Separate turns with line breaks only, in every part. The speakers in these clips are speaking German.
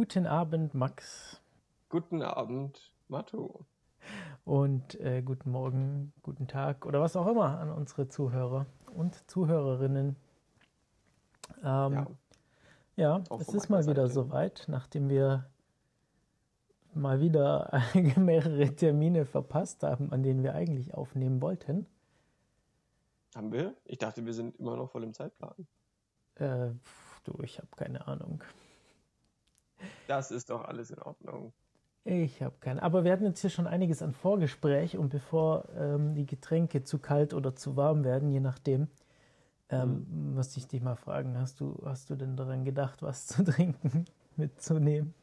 Guten Abend, Max.
Guten Abend, Matu.
Und äh, guten Morgen, guten Tag oder was auch immer an unsere Zuhörer und Zuhörerinnen. Ähm, ja, ja es ist mal wieder Seite. soweit, nachdem wir mal wieder mehrere Termine verpasst haben, an denen wir eigentlich aufnehmen wollten.
Haben wir? Ich dachte, wir sind immer noch voll im Zeitplan.
Äh, du, ich habe keine Ahnung.
Das ist doch alles in Ordnung.
Ich habe keine. Aber wir hatten jetzt hier schon einiges an Vorgespräch und bevor ähm, die Getränke zu kalt oder zu warm werden, je nachdem, ähm, mhm. muss ich dich mal fragen, hast du, hast du denn daran gedacht, was zu trinken mitzunehmen?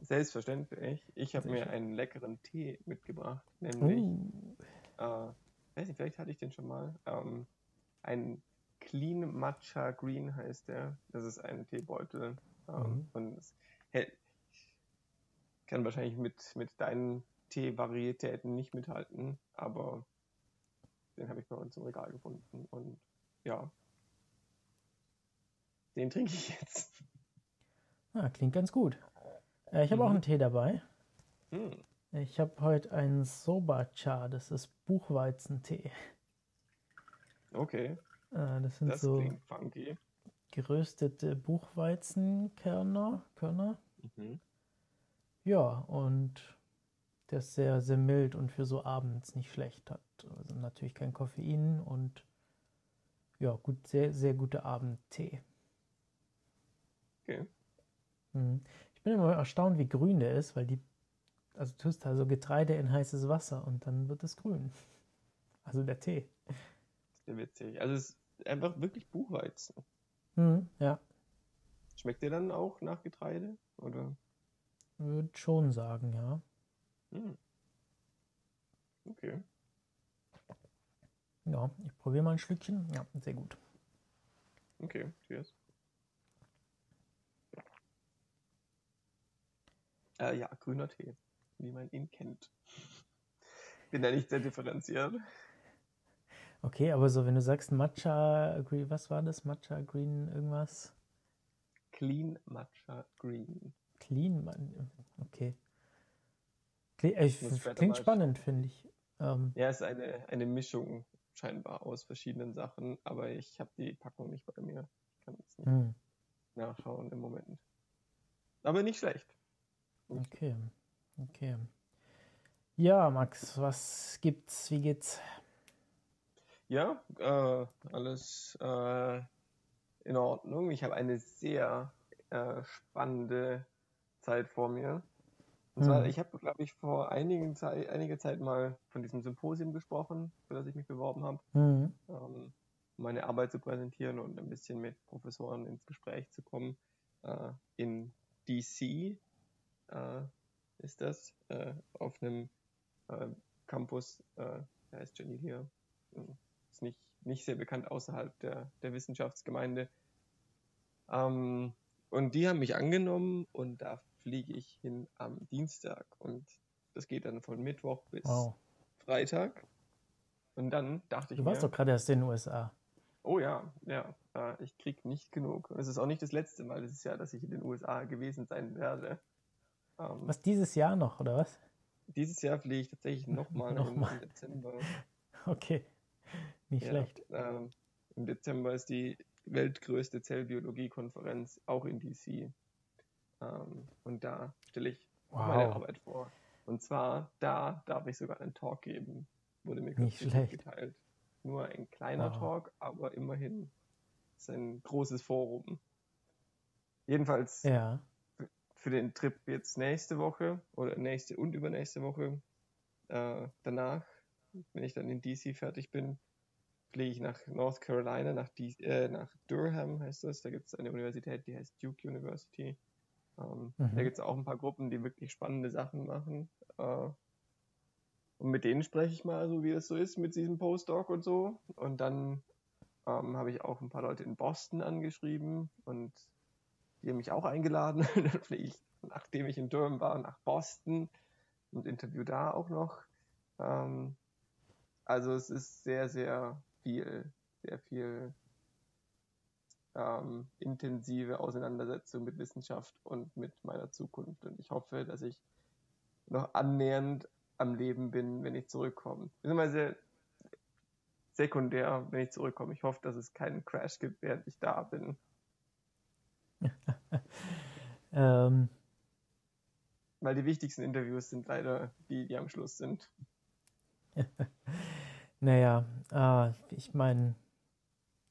Selbstverständlich. Ich habe mir einen leckeren Tee mitgebracht, nämlich, uh. äh, weiß nicht, vielleicht hatte ich den schon mal, ähm, ein Clean Matcha Green heißt der. Das ist ein Teebeutel ähm, mhm. und es kann wahrscheinlich mit, mit deinen Teevarietäten nicht mithalten, aber den habe ich bei uns im Regal gefunden und ja, den trinke ich jetzt.
Ah, klingt ganz gut. Äh, ich habe mhm. auch einen Tee dabei. Mhm. Ich habe heute einen Soba-Cha, das ist Buchweizentee.
Okay.
Äh, das sind das so geröstete Buchweizenkörner. Körner. Mhm. Ja, und der ist sehr, sehr mild und für so abends nicht schlecht hat. Also natürlich kein Koffein und ja, gut, sehr, sehr guter Abendtee.
Okay.
Hm. Ich bin immer erstaunt, wie grün der ist, weil die, also tust also Getreide in heißes Wasser und dann wird es grün. Also der Tee.
Sehr witzig. Also es ist einfach wirklich Buchweizen.
Hm, ja.
Schmeckt der dann auch nach Getreide? Oder?
Würde schon sagen, ja.
Hm. Okay.
Ja, ich probiere mal ein Schlückchen. Ja, sehr gut.
Okay, cheers. Äh, ja, grüner Tee, wie man ihn kennt. Bin da nicht sehr differenziert.
Okay, aber so, wenn du sagst Matcha Green, was war das? Matcha Green irgendwas?
Clean Matcha Green.
Clean, okay. Klingt, klingt spannend, finde ich.
Ähm, ja, es ist eine, eine Mischung scheinbar aus verschiedenen Sachen, aber ich habe die Packung nicht bei mir. Ich kann es nicht hm. nachschauen im Moment. Aber nicht schlecht.
Nicht okay, okay. Ja, Max, was gibt's? Wie geht's?
Ja, äh, alles äh, in Ordnung. Ich habe eine sehr äh, spannende Zeit vor mir. Und zwar, mhm. ich habe, glaube ich, vor einigen Zeit, einiger Zeit mal von diesem Symposium gesprochen, für das ich mich beworben habe, mhm. ähm, um meine Arbeit zu präsentieren und ein bisschen mit Professoren ins Gespräch zu kommen. Äh, in DC äh, ist das, äh, auf einem äh, Campus, äh, der heißt Genilia, hm, ist nicht, nicht sehr bekannt außerhalb der, der Wissenschaftsgemeinde. Ähm, und die haben mich angenommen und da fliege ich hin am Dienstag und das geht dann von Mittwoch bis wow. Freitag. Und dann dachte ich
Du warst
mir,
doch gerade erst in den USA.
Oh ja, ja, ich krieg nicht genug. Und es ist auch nicht das letzte Mal dieses Jahr, dass ich in den USA gewesen sein werde.
Ähm, was, dieses Jahr noch, oder was?
Dieses Jahr fliege ich tatsächlich nochmal
noch im, im Dezember. Okay, nicht ja, schlecht.
Ähm, Im Dezember ist die weltgrößte Zellbiologie-Konferenz, auch in DC. Ähm, und da stelle ich wow. meine Arbeit vor. Und zwar, da darf ich sogar einen Talk geben, wurde mir
Nicht schlecht.
geteilt. Nur ein kleiner wow. Talk, aber immerhin ist ein großes Forum. Jedenfalls
ja.
für den Trip jetzt nächste Woche oder nächste und übernächste Woche äh, danach, wenn ich dann in DC fertig bin, fliege ich nach North Carolina, nach, D äh, nach Durham heißt das. Da gibt es eine Universität, die heißt Duke University. Ähm, mhm. Da gibt es auch ein paar Gruppen, die wirklich spannende Sachen machen. Äh, und mit denen spreche ich mal so, wie das so ist mit diesem Postdoc und so. Und dann ähm, habe ich auch ein paar Leute in Boston angeschrieben und die haben mich auch eingeladen. dann fliege ich, nachdem ich in Durham war, nach Boston und interview da auch noch. Ähm, also es ist sehr, sehr viel, sehr viel ähm, intensive Auseinandersetzung mit Wissenschaft und mit meiner Zukunft. Und ich hoffe, dass ich noch annähernd am Leben bin, wenn ich zurückkomme. Beziehungsweise sekundär, wenn ich zurückkomme. Ich hoffe, dass es keinen Crash gibt, während ich da bin. ähm. Weil die wichtigsten Interviews sind leider die, die am Schluss sind.
naja, äh, ich meine,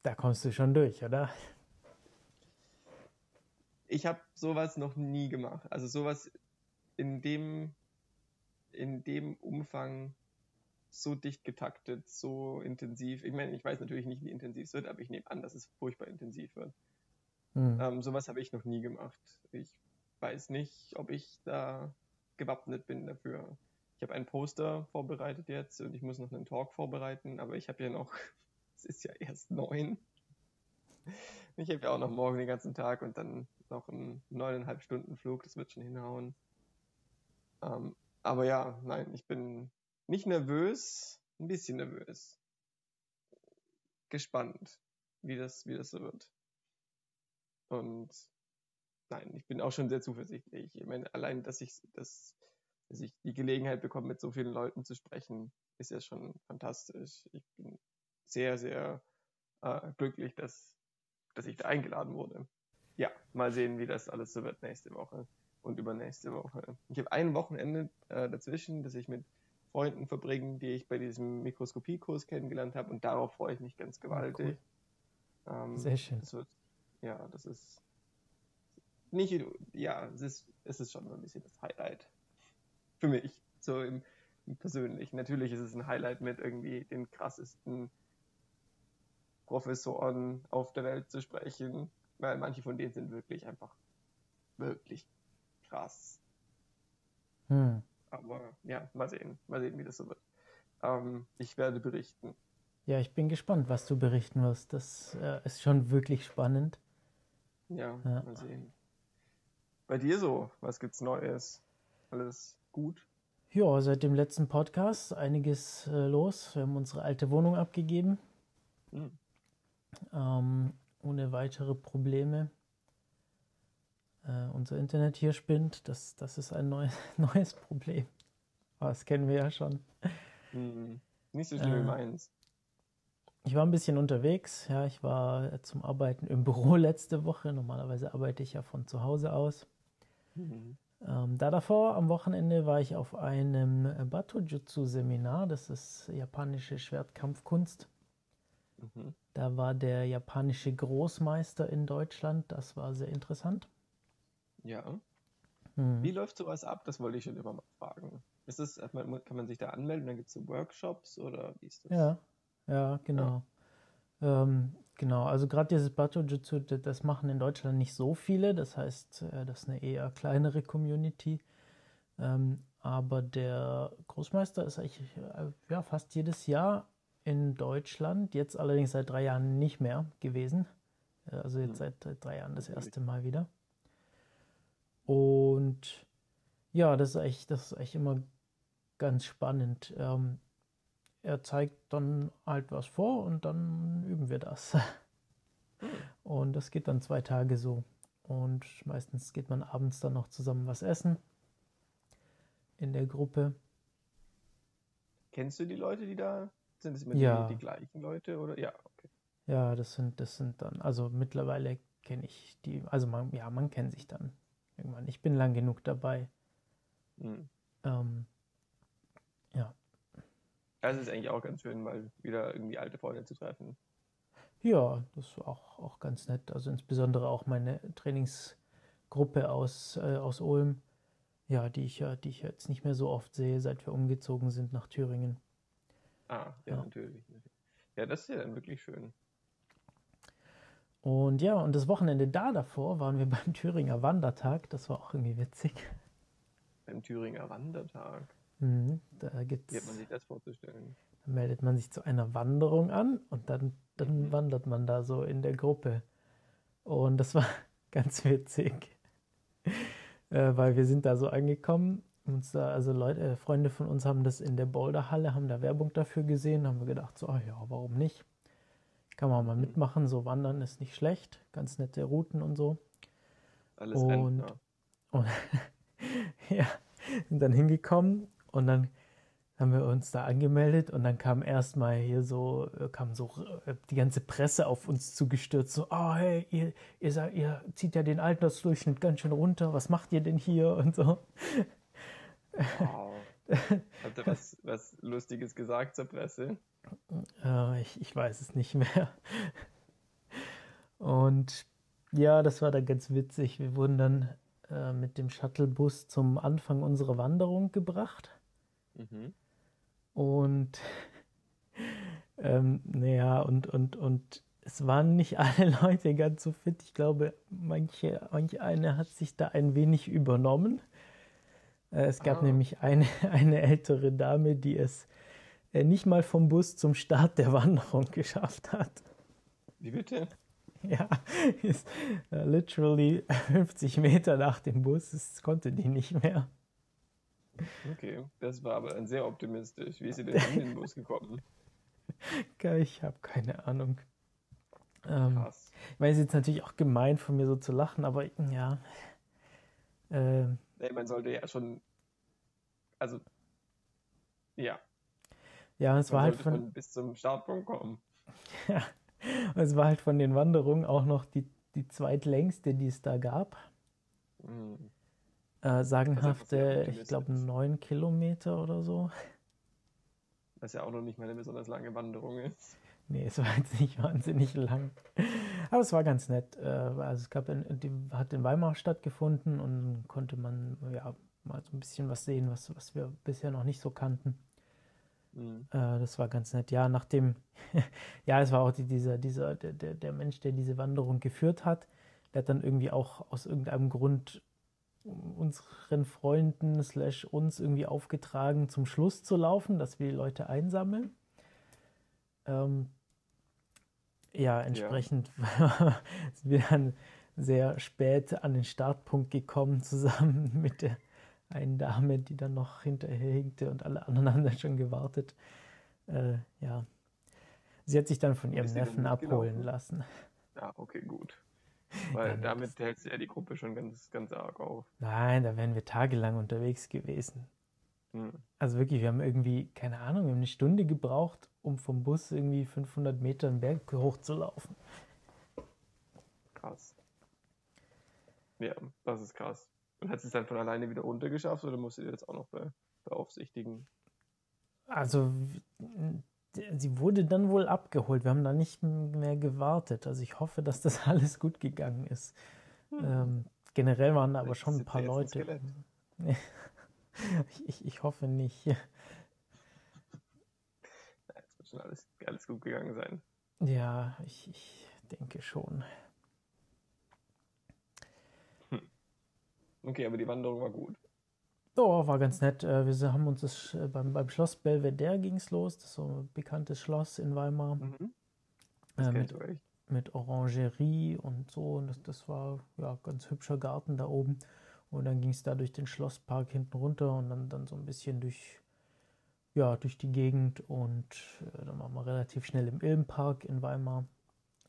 da kommst du schon durch, oder?
Ich habe sowas noch nie gemacht. Also sowas in dem, in dem Umfang so dicht getaktet, so intensiv. Ich meine, ich weiß natürlich nicht, wie intensiv es wird, aber ich nehme an, dass es furchtbar intensiv wird. Hm. Ähm, sowas habe ich noch nie gemacht. Ich weiß nicht, ob ich da gewappnet bin dafür. Ich habe ein Poster vorbereitet jetzt und ich muss noch einen Talk vorbereiten, aber ich habe ja noch, es ist ja erst neun. Ich habe ja auch noch morgen den ganzen Tag und dann noch einen neuneinhalb Stunden Flug, das wird schon hinhauen. Ähm, aber ja, nein, ich bin nicht nervös, ein bisschen nervös. Gespannt, wie das, wie das so wird. Und nein, ich bin auch schon sehr zuversichtlich. Ich meine, allein, dass ich, dass, dass ich die Gelegenheit bekomme, mit so vielen Leuten zu sprechen, ist ja schon fantastisch. Ich bin sehr, sehr äh, glücklich, dass, dass ich da eingeladen wurde. Ja, mal sehen, wie das alles so wird nächste Woche und übernächste Woche. Ich habe ein Wochenende äh, dazwischen, das ich mit Freunden verbringen, die ich bei diesem Mikroskopiekurs kennengelernt habe und darauf freue ich mich ganz gewaltig.
Cool. Ähm, Sehr schön.
Das wird, ja, das ist nicht, ja, es ist, es ist schon ein bisschen das Highlight für mich, so im, im Persönlichen. Natürlich ist es ein Highlight mit irgendwie den krassesten Professoren auf der Welt zu sprechen, weil manche von denen sind wirklich einfach wirklich krass. Hm. Aber ja, mal sehen, mal sehen, wie das so wird. Ähm, ich werde berichten.
Ja, ich bin gespannt, was du berichten wirst. Das äh, ist schon wirklich spannend.
Ja, ja, mal sehen. Bei dir so, was gibt's Neues? Alles gut?
Ja, seit dem letzten Podcast einiges äh, los. Wir haben unsere alte Wohnung abgegeben. Hm. Ähm, ohne weitere Probleme äh, unser Internet hier spinnt. Das, das ist ein neues, neues Problem. Aber das kennen wir ja schon.
Hm, nicht so schlimm äh, wie meins.
Ich war ein bisschen unterwegs. Ja, ich war zum Arbeiten im Büro letzte Woche. Normalerweise arbeite ich ja von zu Hause aus. Mhm. Ähm, da davor, am Wochenende, war ich auf einem Batojutsu-Seminar. Das ist japanische Schwertkampfkunst. Mhm. Da war der japanische Großmeister in Deutschland. Das war sehr interessant.
Ja. Hm. Wie läuft sowas ab? Das wollte ich schon immer mal fragen. Ist das, kann man sich da anmelden, dann gibt es so Workshops oder wie ist das?
Ja, ja, genau. Ja. Ähm, genau, also gerade dieses Bato-Jutsu, das machen in Deutschland nicht so viele, das heißt, äh, das ist eine eher kleinere Community. Ähm, aber der Großmeister ist eigentlich äh, ja, fast jedes Jahr in Deutschland, jetzt allerdings seit drei Jahren nicht mehr gewesen. Äh, also jetzt hm. seit drei Jahren das erste Mal wieder. Und ja, das ist echt, das ist echt immer ganz spannend. Ähm, er zeigt dann halt was vor und dann üben wir das. Und das geht dann zwei Tage so. Und meistens geht man abends dann noch zusammen was essen in der Gruppe.
Kennst du die Leute, die da sind? Das immer ja. die, die gleichen Leute oder ja, okay.
Ja, das sind, das sind dann, also mittlerweile kenne ich die, also man, ja, man kennt sich dann irgendwann. Ich bin lang genug dabei. Mhm. Ähm, ja.
Das ist eigentlich auch ganz schön, mal wieder irgendwie alte Freunde zu treffen.
Ja, das ist auch, auch ganz nett. Also insbesondere auch meine Trainingsgruppe aus, äh, aus Ulm, ja, die ich ja, die ich jetzt nicht mehr so oft sehe, seit wir umgezogen sind nach Thüringen.
Ah, ja, ja. natürlich. Ja, das ist ja dann wirklich schön.
Und ja, und das Wochenende da davor waren wir beim Thüringer Wandertag. Das war auch irgendwie witzig.
Beim Thüringer Wandertag?
Mhm, da gibt's,
Wie hat man sich das vorzustellen?
Da meldet man sich zu einer Wanderung an und dann, dann mhm. wandert man da so in der Gruppe. Und das war ganz witzig. äh, weil wir sind da so angekommen. Uns da, also Leute, äh, Freunde von uns haben das in der Boulderhalle, haben da Werbung dafür gesehen, haben wir gedacht, so, oh ja, warum nicht? Kann man mal mitmachen, so wandern ist nicht schlecht, ganz nette Routen und so.
Alles und, Rentner.
und ja, sind dann hingekommen und dann haben wir uns da angemeldet und dann kam erstmal hier so, kam so äh, die ganze Presse auf uns zugestürzt, so, oh hey, ihr, ihr, sagt, ihr zieht ja den Altersdurchschnitt ganz schön runter, was macht ihr denn hier und so.
Wow. Habt ihr was, was Lustiges gesagt zur Presse?
Äh, ich, ich weiß es nicht mehr. Und ja, das war dann ganz witzig. Wir wurden dann äh, mit dem Shuttlebus zum Anfang unserer Wanderung gebracht. Mhm. Und ähm, naja, und, und, und es waren nicht alle Leute ganz so fit. Ich glaube, manche, manche eine hat sich da ein wenig übernommen. Äh, es gab ah. nämlich eine, eine ältere Dame, die es äh, nicht mal vom Bus zum Start der Wanderung geschafft hat.
Wie bitte?
Ja, ist uh, literally 50 Meter nach dem Bus, das konnte die nicht mehr.
Okay, das war aber dann sehr optimistisch. Wie ist sie denn in den Bus gekommen?
Ich habe keine Ahnung. Ähm, Krass. Ich meine, es ist jetzt natürlich auch gemein von mir so zu lachen, aber ja.
Äh, nee, man sollte ja schon. Also. Ja.
Ja, es man war halt von.
bis zum Startpunkt kommen.
Ja. Es war halt von den Wanderungen auch noch die, die zweitlängste, die es da gab. Mhm. Äh, sagenhafte, ich glaube, neun Kilometer oder so.
Was ja auch noch nicht mal eine besonders lange Wanderung ist.
Nee, es war jetzt nicht wahnsinnig lang. Aber es war ganz nett. Äh, also es gab in, die hat in Weimar stattgefunden und konnte man ja mal so ein bisschen was sehen, was, was wir bisher noch nicht so kannten. Mhm. Äh, das war ganz nett. Ja, nachdem, ja, es war auch die, dieser, dieser, der, der Mensch, der diese Wanderung geführt hat, der hat dann irgendwie auch aus irgendeinem Grund unseren Freunden slash uns irgendwie aufgetragen, zum Schluss zu laufen, dass wir die Leute einsammeln. Ähm, ja, entsprechend ja. sind wir dann sehr spät an den Startpunkt gekommen, zusammen mit der einen Dame, die dann noch hinterher hinkte und alle anderen haben dann schon gewartet. Äh, ja. Sie hat sich dann von ihrem Neffen abholen lassen.
Ja, okay, gut. Weil damit hältst du ja die Gruppe schon ganz, ganz arg auf.
Nein, da wären wir tagelang unterwegs gewesen. Hm. Also wirklich, wir haben irgendwie, keine Ahnung, wir haben eine Stunde gebraucht, um vom Bus irgendwie 500 Meter einen Berg hochzulaufen.
Krass. Ja, das ist krass. Und hat sie es dann von alleine wieder runtergeschafft oder musst du jetzt auch noch be beaufsichtigen?
Also sie wurde dann wohl abgeholt. Wir haben da nicht mehr gewartet. Also ich hoffe, dass das alles gut gegangen ist. Hm. Ähm, generell waren da aber schon ein paar Leute. ich, ich hoffe nicht. Es
wird schon alles, alles gut gegangen sein.
Ja, ich, ich denke schon.
Hm. Okay, aber die Wanderung war gut.
Oh, war ganz nett. Äh, wir haben uns das äh, beim, beim Schloss Belvedere ging es los. Das ist so ein bekanntes Schloss in Weimar. Mhm. Äh, mit, mit Orangerie und so. Und das, das war ja ganz hübscher Garten da oben. Und dann ging es da durch den Schlosspark hinten runter und dann, dann so ein bisschen durch, ja, durch die Gegend. Und äh, dann waren wir relativ schnell im Ilmpark in Weimar.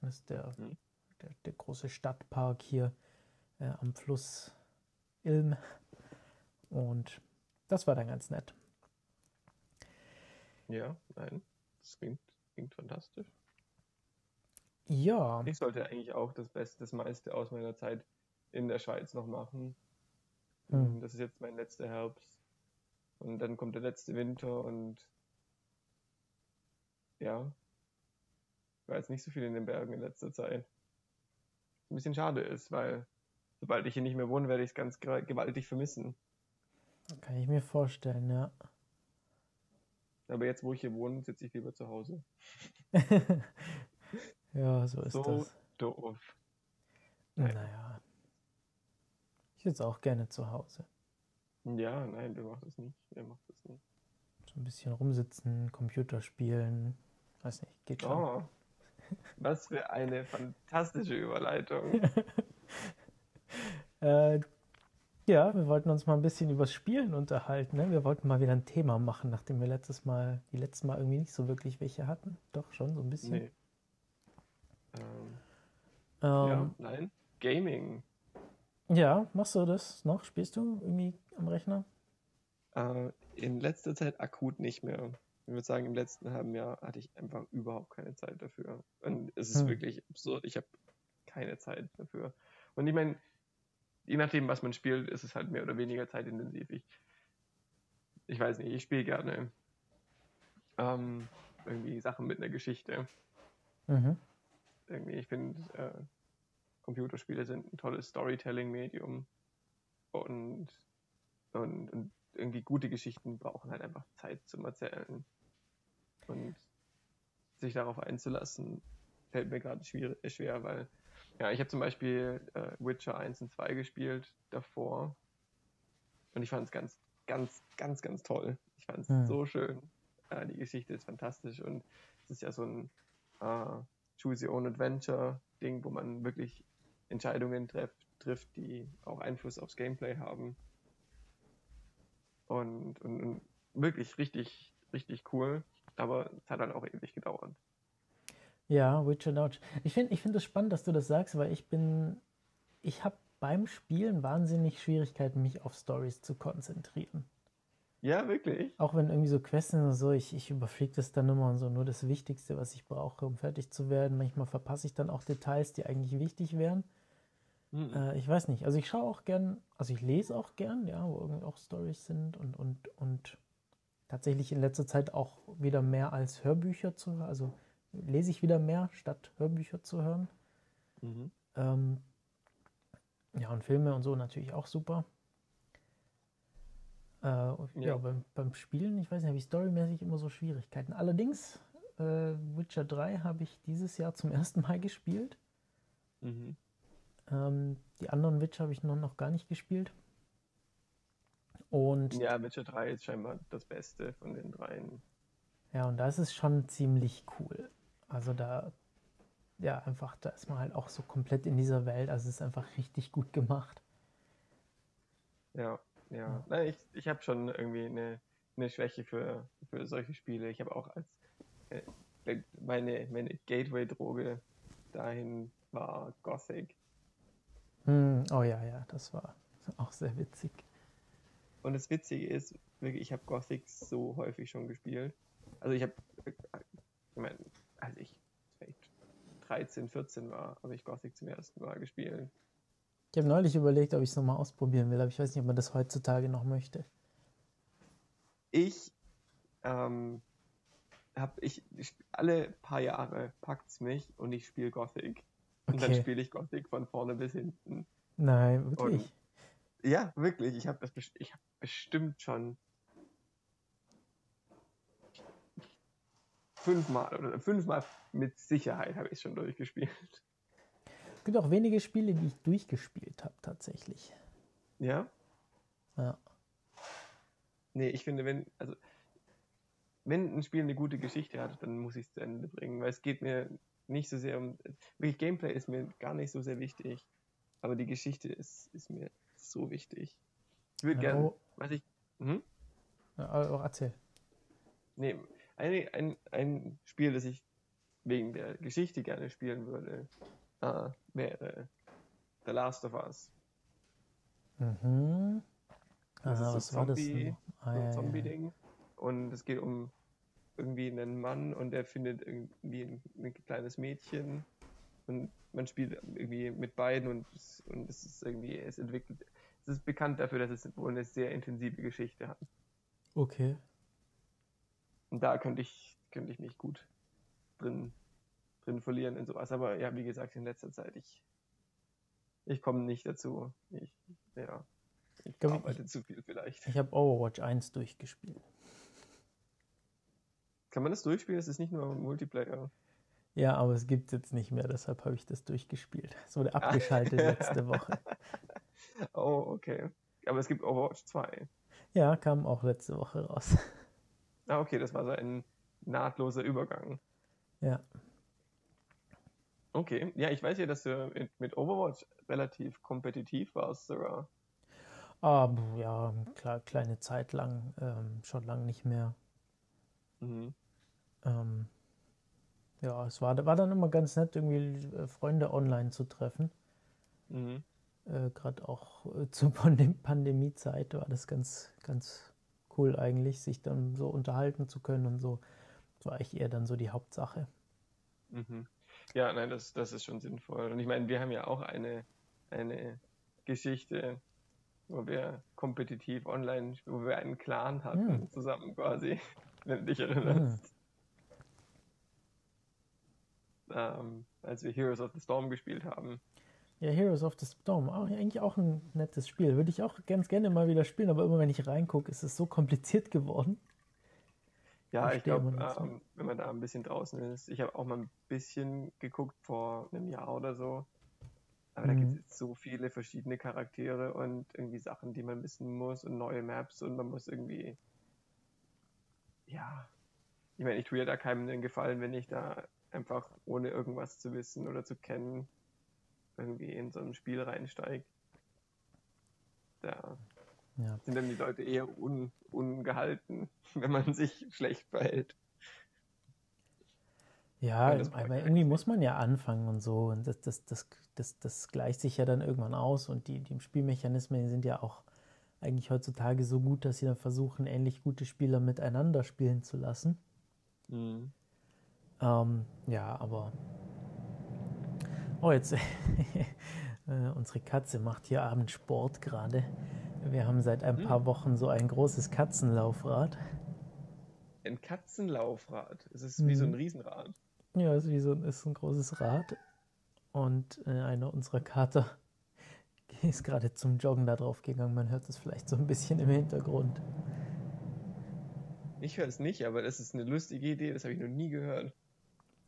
Das ist der, mhm. der, der, große Stadtpark hier äh, am Fluss Ilm. Und das war dann ganz nett.
Ja, nein, das klingt, klingt fantastisch.
Ja.
Ich sollte eigentlich auch das Beste, das meiste aus meiner Zeit in der Schweiz noch machen. Hm. Das ist jetzt mein letzter Herbst. Und dann kommt der letzte Winter und ja, ich war jetzt nicht so viel in den Bergen in letzter Zeit. Ein bisschen schade ist, weil sobald ich hier nicht mehr wohne, werde ich es ganz gewaltig vermissen.
Kann ich mir vorstellen, ja.
Aber jetzt, wo ich hier wohne, sitze ich lieber zu Hause.
ja, so ist so das.
doof.
Naja. Ich sitze auch gerne zu Hause.
Ja, nein, wer macht das nicht? Wer macht das nicht?
So ein bisschen rumsitzen, Computer spielen. Weiß nicht, geht schon. Oh,
was für eine fantastische Überleitung.
äh, ja, wir wollten uns mal ein bisschen übers Spielen unterhalten. Ne? Wir wollten mal wieder ein Thema machen, nachdem wir letztes Mal, die letzten Mal irgendwie nicht so wirklich welche hatten. Doch schon, so ein bisschen. Nee.
Ähm, ja, nein. Gaming.
Ja, machst du das noch? Spielst du irgendwie am Rechner?
Äh, in letzter Zeit akut nicht mehr. Ich würde sagen, im letzten halben Jahr hatte ich einfach überhaupt keine Zeit dafür. Und es ist hm. wirklich absurd. Ich habe keine Zeit dafür. Und ich meine, je nachdem, was man spielt, ist es halt mehr oder weniger zeitintensiv. Ich, ich weiß nicht, ich spiele gerne ähm, irgendwie Sachen mit einer Geschichte. Mhm. Irgendwie, ich finde, äh, Computerspiele sind ein tolles Storytelling-Medium und, und, und irgendwie gute Geschichten brauchen halt einfach Zeit zum Erzählen. Und sich darauf einzulassen, fällt mir gerade schwer, weil ja, ich habe zum Beispiel äh, Witcher 1 und 2 gespielt davor und ich fand es ganz, ganz, ganz, ganz toll. Ich fand es hm. so schön. Äh, die Geschichte ist fantastisch und es ist ja so ein äh, Choose Your Own Adventure Ding, wo man wirklich Entscheidungen trifft, trifft, die auch Einfluss aufs Gameplay haben. Und, und, und wirklich richtig, richtig cool. Aber es hat dann auch ewig gedauert.
Ja, Witcher Lodge. Ich finde ich find es spannend, dass du das sagst, weil ich bin, ich habe beim Spielen wahnsinnig Schwierigkeiten, mich auf Stories zu konzentrieren.
Ja, wirklich.
Auch wenn irgendwie so Quests sind und so, ich, ich überfliege das dann immer und so, nur das Wichtigste, was ich brauche, um fertig zu werden. Manchmal verpasse ich dann auch Details, die eigentlich wichtig wären. Mhm. Äh, ich weiß nicht. Also ich schaue auch gern, also ich lese auch gern, ja, wo irgendwie auch Stories sind und, und, und tatsächlich in letzter Zeit auch wieder mehr als Hörbücher zu hören. Also lese ich wieder mehr, statt Hörbücher zu hören. Mhm. Ähm, ja, und Filme und so natürlich auch super. Äh, ja, ja beim, beim, Spielen, ich weiß nicht, habe ich storymäßig immer so Schwierigkeiten. Allerdings, äh, Witcher 3 habe ich dieses Jahr zum ersten Mal gespielt. Mhm. Ähm, die anderen Witcher habe ich noch, noch gar nicht gespielt. Und
ja, Witcher 3 ist scheinbar das Beste von den dreien.
Ja, und das ist schon ziemlich cool. Also da, ja, einfach, da ist man halt auch so komplett in dieser Welt. Also es ist einfach richtig gut gemacht.
Ja, ja. ja. Nein, ich, ich habe schon irgendwie eine, eine Schwäche für, für solche Spiele. Ich habe auch als äh, meine, meine Gateway-Droge dahin war Gothic.
Hm, oh ja, ja, das war auch sehr witzig.
Und das Witzige ist, wirklich, ich habe Gothic so häufig schon gespielt. Also ich habe, ich meine, als ich vielleicht 13, 14 war, habe ich Gothic zum ersten Mal gespielt.
Ich habe neulich überlegt, ob ich es nochmal ausprobieren will, aber ich weiß nicht, ob man das heutzutage noch möchte.
Ich ähm, habe ich, ich, alle paar Jahre packt es mich und ich spiele Gothic. Und okay. dann spiele ich Gothic von vorne bis hinten.
Nein, wirklich. Und,
ja, wirklich. Ich habe hab bestimmt schon fünfmal oder fünfmal mit Sicherheit habe ich schon durchgespielt.
Es gibt auch wenige Spiele, die ich durchgespielt habe, tatsächlich.
Ja?
Ja.
Nee, ich finde, wenn, also, wenn ein Spiel eine gute Geschichte hat, dann muss ich es zu Ende bringen, weil es geht mir nicht so sehr um, wirklich Gameplay ist mir gar nicht so sehr wichtig, aber die Geschichte ist, ist mir so wichtig. Ich würde ja, gerne, oh. was ich, hm?
Ja, auch erzähl.
Nee, ein, ein, ein Spiel, das ich wegen der Geschichte gerne spielen würde, äh, wäre The Last of Us.
Mhm.
Das Aha, ist so was Zombie, war das? Ah, so Zombie-Ding. Ja. Und es geht um irgendwie einen Mann und der findet irgendwie ein, ein, kleines Mädchen und man spielt irgendwie mit beiden und, und es ist irgendwie, es entwickelt, es ist bekannt dafür, dass es wohl eine sehr intensive Geschichte hat.
Okay.
Und da könnte ich, könnte ich mich gut drin, drin verlieren in sowas. Aber ja, wie gesagt, in letzter Zeit, ich, ich komme nicht dazu. Ich, ja, ich arbeite ich, zu viel vielleicht.
Ich habe Overwatch 1 durchgespielt.
Kann man das durchspielen? Es ist nicht nur Multiplayer.
Ja, aber es gibt es jetzt nicht mehr, deshalb habe ich das durchgespielt. Es wurde abgeschaltet letzte Woche.
Oh, okay. Aber es gibt Overwatch 2.
Ja, kam auch letzte Woche raus.
Ah, okay, das war so ein nahtloser Übergang.
Ja.
Okay, ja, ich weiß ja, dass du mit Overwatch relativ kompetitiv warst sogar.
Ah, ja, klar, kleine Zeit lang, ähm, schon lange nicht mehr. Mhm. Ähm, ja, es war, war dann immer ganz nett, irgendwie äh, Freunde online zu treffen. Mhm. Äh, Gerade auch äh, zur Pandemiezeit war das ganz, ganz cool eigentlich, sich dann so unterhalten zu können und so. Das war eigentlich eher dann so die Hauptsache.
Mhm. Ja, nein, das, das ist schon sinnvoll. Und ich meine, wir haben ja auch eine, eine Geschichte, wo wir kompetitiv online, wo wir einen Clan hatten, hm. zusammen quasi, wenn du dich erinnerst. Hm. Ähm, als wir Heroes of the Storm gespielt haben.
Ja, Heroes of the Storm, auch, eigentlich auch ein nettes Spiel. Würde ich auch ganz gerne mal wieder spielen, aber immer wenn ich reingucke, ist es so kompliziert geworden.
Ja, ich glaube, ähm, wenn man da ein bisschen draußen ist, ich habe auch mal ein bisschen geguckt vor einem Jahr oder so. Aber mhm. da gibt es so viele verschiedene Charaktere und irgendwie Sachen, die man wissen muss und neue Maps und man muss irgendwie. Ja. Ich meine, ich tue ja da keinem den Gefallen, wenn ich da einfach ohne irgendwas zu wissen oder zu kennen irgendwie in so ein Spiel reinsteige. Da ja. sind dann die Leute eher un, ungehalten, wenn man sich schlecht verhält.
Ja, aber irgendwie muss man ja anfangen und so. Und das, das, das, das, das gleicht sich ja dann irgendwann aus. Und die, die Spielmechanismen sind ja auch eigentlich heutzutage so gut, dass sie dann versuchen, ähnlich gute Spieler miteinander spielen zu lassen. Mhm. Ähm, ja, aber. Oh, jetzt. Äh, unsere Katze macht hier abends Sport gerade. Wir haben seit ein paar hm. Wochen so ein großes Katzenlaufrad.
Ein Katzenlaufrad? Es ist wie so ein hm. Riesenrad.
Ja, es ist wie so ist ein großes Rad. Und äh, einer unserer Kater ist gerade zum Joggen da drauf gegangen. Man hört es vielleicht so ein bisschen im Hintergrund.
Ich höre es nicht, aber das ist eine lustige Idee, das habe ich noch nie gehört.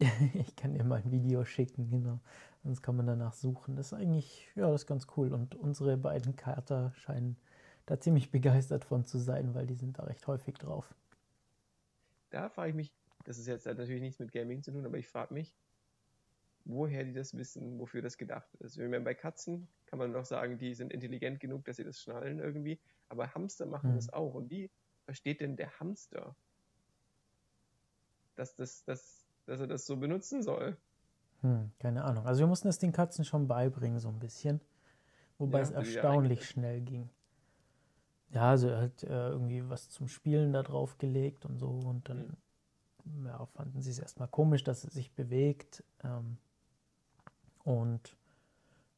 ich kann dir mal ein Video schicken, genau. Sonst kann man danach suchen. Das ist eigentlich, ja, das ist ganz cool. Und unsere beiden Kater scheinen da ziemlich begeistert von zu sein, weil die sind da recht häufig drauf.
Da frage ich mich, das ist jetzt natürlich nichts mit Gaming zu tun, aber ich frage mich, woher die das wissen, wofür das gedacht ist. Wenn man bei Katzen kann man noch sagen, die sind intelligent genug, dass sie das schnallen irgendwie, aber Hamster machen hm. das auch. Und wie versteht denn der Hamster, dass, das, dass, dass er das so benutzen soll?
Hm, keine Ahnung. Also wir mussten es den Katzen schon beibringen, so ein bisschen. Wobei ja, es erstaunlich schnell ging. Ja, also er hat äh, irgendwie was zum Spielen da drauf gelegt und so und dann mhm. ja, fanden sie es erstmal komisch, dass er sich bewegt. Ähm, und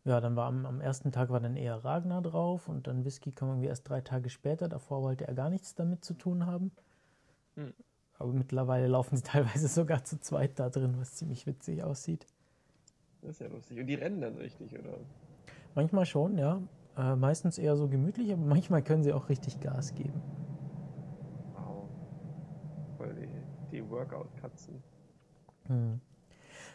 ja, dann war am, am, ersten Tag war dann eher Ragnar drauf und dann Whisky kam irgendwie erst drei Tage später. Davor wollte er gar nichts damit zu tun haben. Mhm. Aber mittlerweile laufen sie teilweise sogar zu zweit da drin, was ziemlich witzig aussieht.
Das ist ja lustig. Und die rennen dann richtig, oder?
Manchmal schon, ja. Äh, meistens eher so gemütlich, aber manchmal können sie auch richtig Gas geben.
Wow. Voll die, die Workout-Katzen.
Hm.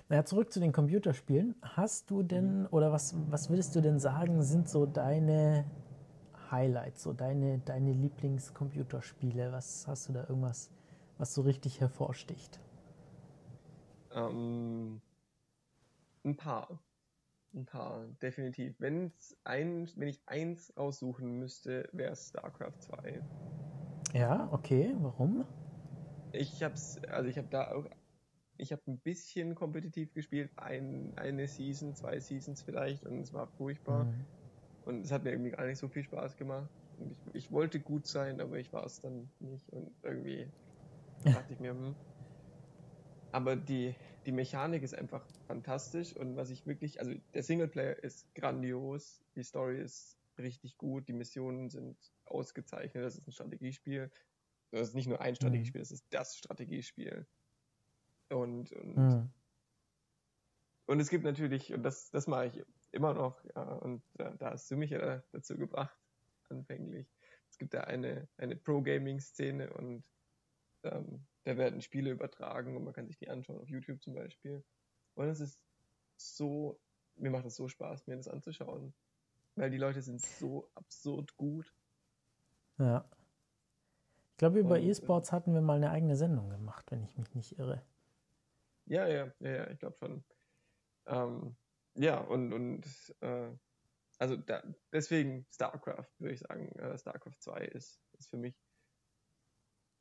Naja, zurück zu den Computerspielen. Hast du denn, mhm. oder was, was würdest du denn sagen, sind so deine Highlights, so deine, deine Lieblingscomputerspiele? Was hast du da irgendwas, was so richtig hervorsticht?
Ähm, ein paar. Ein paar, definitiv. Wenn's ein, wenn ich eins aussuchen müsste, wäre es StarCraft 2.
Ja, okay. Warum?
Ich hab's, also ich habe da auch, ich habe ein bisschen kompetitiv gespielt, ein, eine Season, zwei Seasons vielleicht, und es war furchtbar. Mhm. Und es hat mir irgendwie gar nicht so viel Spaß gemacht. Und ich, ich wollte gut sein, aber ich war es dann nicht. Und irgendwie dachte ich mir, hm. Aber die, die Mechanik ist einfach fantastisch und was ich wirklich, also der Singleplayer ist grandios, die Story ist richtig gut, die Missionen sind ausgezeichnet, das ist ein Strategiespiel. Das ist nicht nur ein mhm. Strategiespiel, das ist das Strategiespiel. Und, und, mhm. und es gibt natürlich, und das, das mache ich immer noch, ja, und da, da hast du mich ja dazu gebracht, anfänglich. Es gibt da eine, eine Pro-Gaming-Szene und ähm, da werden Spiele übertragen und man kann sich die anschauen auf YouTube zum Beispiel. Und es ist so, mir macht es so Spaß, mir das anzuschauen. Weil die Leute sind so absurd gut.
Ja. Ich glaube, über E-Sports hatten wir mal eine eigene Sendung gemacht, wenn ich mich nicht irre.
Ja, ja, ja, ja ich glaube schon. Ähm, ja, und, und äh, also da, deswegen StarCraft, würde ich sagen. Äh, StarCraft 2 ist, ist für mich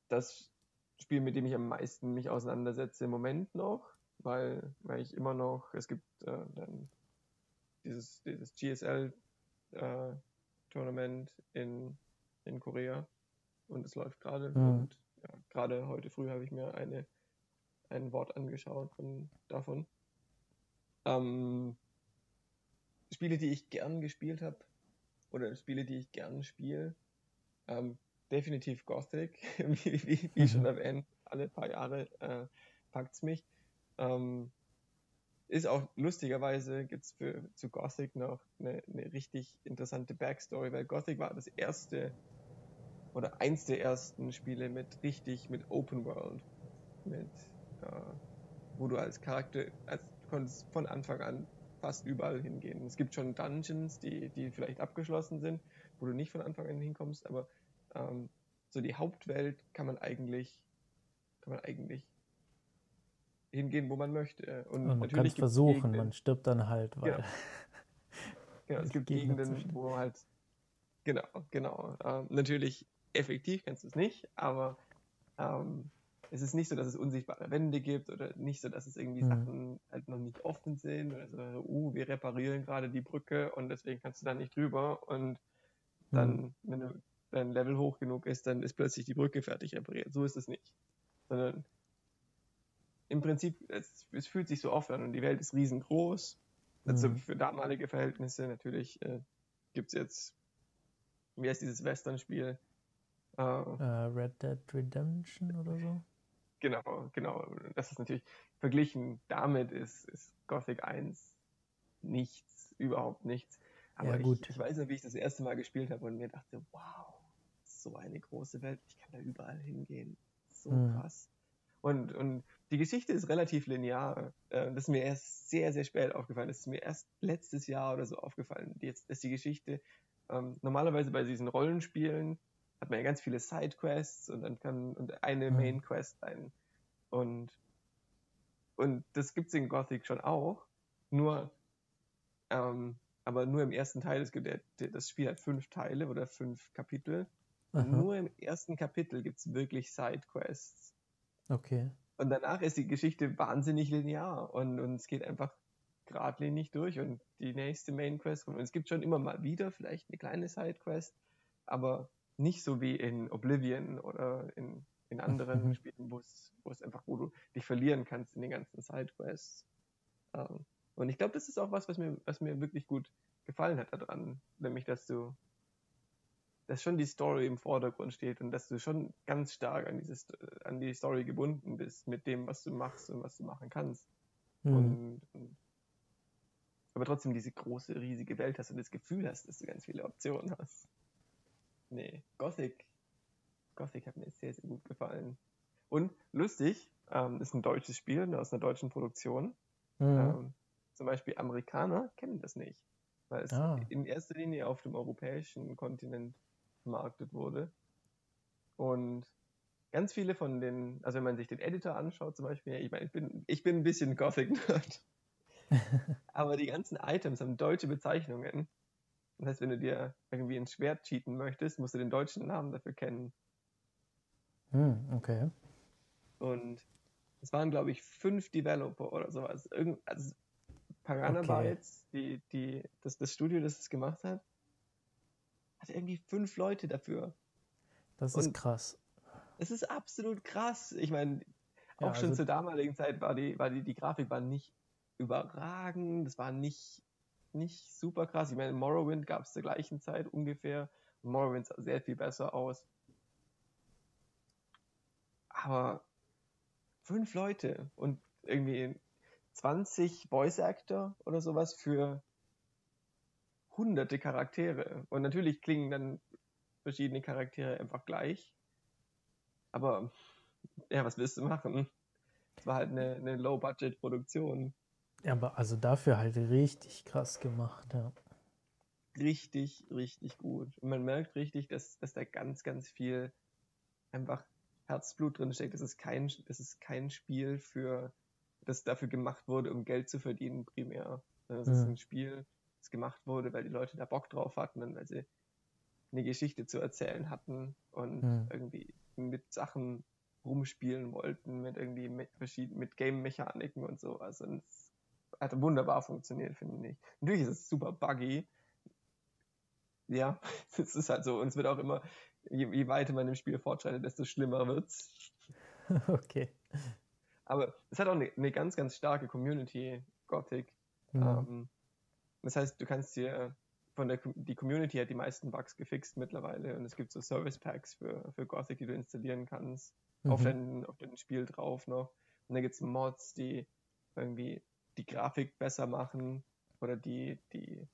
das Spiel, mit dem ich am meisten mich auseinandersetze im Moment noch. weil, weil ich immer noch, es gibt äh, dann dieses, dieses GSL äh, Tournament in, in Korea und es läuft gerade. Mhm. Und ja, gerade heute früh habe ich mir eine, ein Wort angeschaut von, davon. Ähm, Spiele, die ich gern gespielt habe, oder Spiele, die ich gern spiele, ähm, definitiv Gothic, wie, wie, wie mhm. schon erwähnt, alle paar Jahre äh, packt es mich. Ähm, ist auch lustigerweise gibt es zu Gothic noch eine, eine, richtig interessante Backstory, weil Gothic war das erste oder eins der ersten Spiele mit richtig mit Open World, mit äh, wo du als Charakter, als, du konntest von Anfang an fast überall hingehen. Es gibt schon Dungeons, die, die vielleicht abgeschlossen sind, wo du nicht von Anfang an hinkommst, aber ähm, so die Hauptwelt kann man eigentlich, kann man eigentlich hingehen, wo man möchte.
Und, Und man kann es versuchen, Gegenden, man stirbt dann halt, weil.
Genau, genau es gibt Gegenden, wo halt. Genau, genau. Ähm, natürlich effektiv kannst du es nicht, aber ähm, es ist nicht so, dass es unsichtbare Wände gibt oder nicht so, dass es irgendwie mhm. Sachen halt noch nicht offen sind oder so, uh, wir reparieren gerade die Brücke und deswegen kannst du da nicht drüber und dann, mhm. wenn du, dein Level hoch genug ist, dann ist plötzlich die Brücke fertig repariert. So ist es nicht. Sondern im Prinzip, es, es fühlt sich so oft an und die Welt ist riesengroß. Also mhm. für damalige Verhältnisse natürlich äh, gibt es jetzt, wie heißt dieses Western-Spiel?
Uh, uh, Red Dead Redemption oder so?
Genau, genau. Das ist natürlich verglichen damit ist, ist Gothic 1 nichts, überhaupt nichts. Aber ja, ich, ich, weiß noch, wie ich das erste Mal gespielt habe und mir dachte, wow, so eine große Welt, ich kann da überall hingehen. So mhm. krass. Und, und die Geschichte ist relativ linear. Äh, das ist mir erst sehr, sehr spät aufgefallen. Das ist mir erst letztes Jahr oder so aufgefallen. Jetzt ist die Geschichte ähm, normalerweise bei diesen Rollenspielen hat man ja ganz viele Sidequests und dann kann und eine mhm. Main Quest sein. Und, und das gibt es in Gothic schon auch. Nur, ähm, aber nur im ersten Teil. Es gibt, das Spiel hat fünf Teile oder fünf Kapitel. Und nur im ersten Kapitel gibt es wirklich Sidequests.
Okay.
Und danach ist die Geschichte wahnsinnig linear und, und es geht einfach geradlinig durch und die nächste Main Quest kommt. Und es gibt schon immer mal wieder vielleicht eine kleine Sidequest, aber nicht so wie in Oblivion oder in, in anderen mhm. Spielen, wo es, wo es einfach, wo du dich verlieren kannst in den ganzen Sidequests. Ähm, und ich glaube, das ist auch was, was mir, was mir wirklich gut gefallen hat daran, nämlich, dass du, dass schon die Story im Vordergrund steht und dass du schon ganz stark an dieses, an die Story gebunden bist mit dem, was du machst und was du machen kannst. Mhm. Und, und aber trotzdem diese große, riesige Welt hast und das Gefühl hast, dass du ganz viele Optionen hast. Nee, Gothic. Gothic hat mir sehr, sehr gut gefallen. Und lustig, ähm, ist ein deutsches Spiel aus einer deutschen Produktion. Mhm. Ähm, zum Beispiel Amerikaner kennen das nicht, weil es ah. in erster Linie auf dem europäischen Kontinent vermarktet wurde. Und ganz viele von den, also wenn man sich den Editor anschaut zum Beispiel, ich meine, ich bin, ich bin ein bisschen Gothic-Nerd. aber die ganzen Items haben deutsche Bezeichnungen das heißt, wenn du dir irgendwie ein Schwert cheaten möchtest, musst du den deutschen Namen dafür kennen.
Hm, okay.
Und es waren, glaube ich, fünf Developer oder sowas. Irgend, also Paranabytes, okay. die, die, das, das Studio, das es gemacht hat, hat irgendwie fünf Leute dafür.
Das ist Und krass.
Es ist absolut krass. Ich meine, auch ja, schon also zur damaligen Zeit war die, war die, die Grafik war nicht überragend, das war nicht nicht super krass. Ich meine, Morrowind gab es zur gleichen Zeit ungefähr. Morrowind sah sehr viel besser aus. Aber fünf Leute und irgendwie 20 Voice Actor oder sowas für hunderte Charaktere. Und natürlich klingen dann verschiedene Charaktere einfach gleich. Aber ja, was willst du machen? Es war halt eine, eine Low-Budget-Produktion.
Ja, aber also dafür halt richtig krass gemacht, ja.
Richtig, richtig gut. Und man merkt richtig, dass, dass da ganz, ganz viel einfach Herzblut drin steckt. Das ist kein, das ist kein Spiel für, das dafür gemacht wurde, um Geld zu verdienen, primär. Das ist ein Spiel, das gemacht wurde, weil die Leute da Bock drauf hatten und weil sie eine Geschichte zu erzählen hatten und mhm. irgendwie mit Sachen rumspielen wollten mit irgendwie mit verschiedenen mit Game-Mechaniken und so. Also es hat wunderbar funktioniert, finde ich. Natürlich ist es super buggy. Ja, es ist halt so. Und es wird auch immer, je, je weiter man im Spiel fortschreitet, desto schlimmer wird's.
Okay.
Aber es hat auch eine, eine ganz, ganz starke Community, Gothic. Mhm. Ähm, das heißt, du kannst dir von der die Community hat die meisten Bugs gefixt mittlerweile und es gibt so Service Packs für, für Gothic, die du installieren kannst, mhm. auf, dein, auf dein Spiel drauf noch. Und dann gibt es Mods, die irgendwie die Grafik besser machen oder die, die,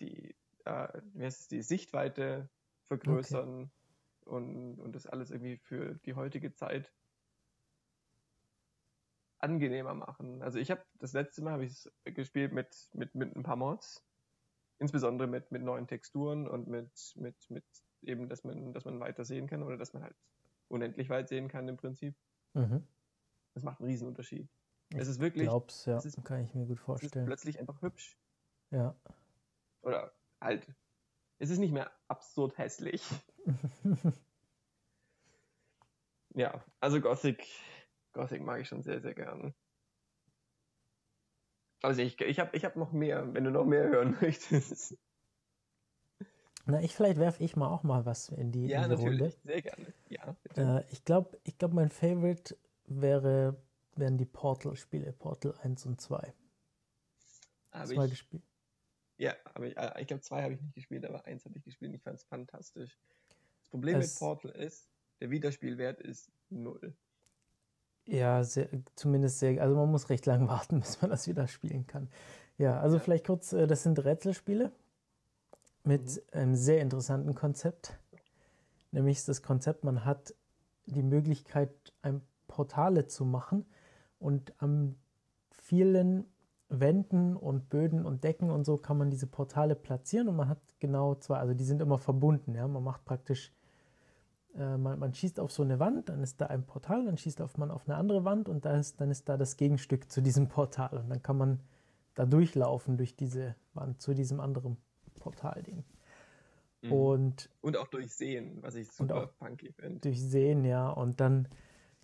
die, äh, wie heißt es, die Sichtweite vergrößern okay. und, und das alles irgendwie für die heutige Zeit angenehmer machen. Also ich habe das letzte Mal habe ich es gespielt mit, mit, mit ein paar Mods insbesondere mit, mit neuen Texturen und mit, mit, mit eben, dass man, dass man weiter sehen kann oder dass man halt unendlich weit sehen kann im Prinzip. Mhm. Das macht einen Riesenunterschied. Es ist wirklich.
Glaub's, ja, ist, kann ich mir gut vorstellen. Es ist
plötzlich einfach hübsch.
Ja.
Oder halt, es ist nicht mehr absurd hässlich. ja, also Gothic, Gothic mag ich schon sehr, sehr gern. Also ich, ich habe ich hab noch mehr, wenn du noch mehr hören möchtest.
Na, ich vielleicht werfe ich mal auch mal was in die,
ja,
in die
natürlich.
Runde.
Sehr gerne. Ja,
äh, ich glaube, ich glaub, mein Favorite wäre, wären die Portal-Spiele, Portal 1 und 2.
Habe zwei ich, gespielt. Ja, aber ich, äh, ich glaube, zwei habe ich nicht gespielt, aber eins habe ich gespielt und ich fand es fantastisch. Das Problem es, mit Portal ist, der Wiederspielwert ist null.
Ja, sehr, zumindest sehr, also man muss recht lang warten, bis man das wieder spielen kann. Ja, also ja. vielleicht kurz, äh, das sind Rätselspiele mit mhm. einem sehr interessanten Konzept. Nämlich das Konzept, man hat die Möglichkeit, ein Portale zu machen und an vielen Wänden und Böden und Decken und so kann man diese Portale platzieren und man hat genau zwei, also die sind immer verbunden, ja, man macht praktisch äh, man, man, schießt auf so eine Wand, dann ist da ein Portal, dann schießt man auf eine andere Wand und da ist, dann ist da das Gegenstück zu diesem Portal. Und dann kann man da durchlaufen durch diese Wand zu diesem anderen Portalding.
Mhm. Und, und auch durchsehen, was ich super funky finde.
Durchsehen, ja. Und dann,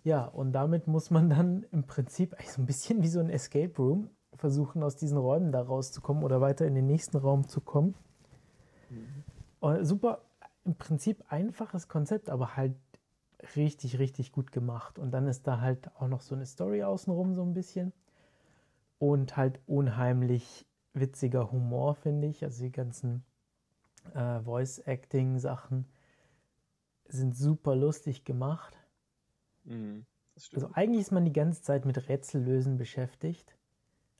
ja, und damit muss man dann im Prinzip eigentlich so ein bisschen wie so ein Escape Room versuchen, aus diesen Räumen da rauszukommen oder weiter in den nächsten Raum zu kommen. Mhm. Super im Prinzip einfaches Konzept, aber halt richtig, richtig gut gemacht. Und dann ist da halt auch noch so eine Story außenrum so ein bisschen. Und halt unheimlich witziger Humor, finde ich. Also die ganzen äh, Voice-Acting-Sachen sind super lustig gemacht.
Mhm,
also eigentlich ist man die ganze Zeit mit Rätsellösen beschäftigt.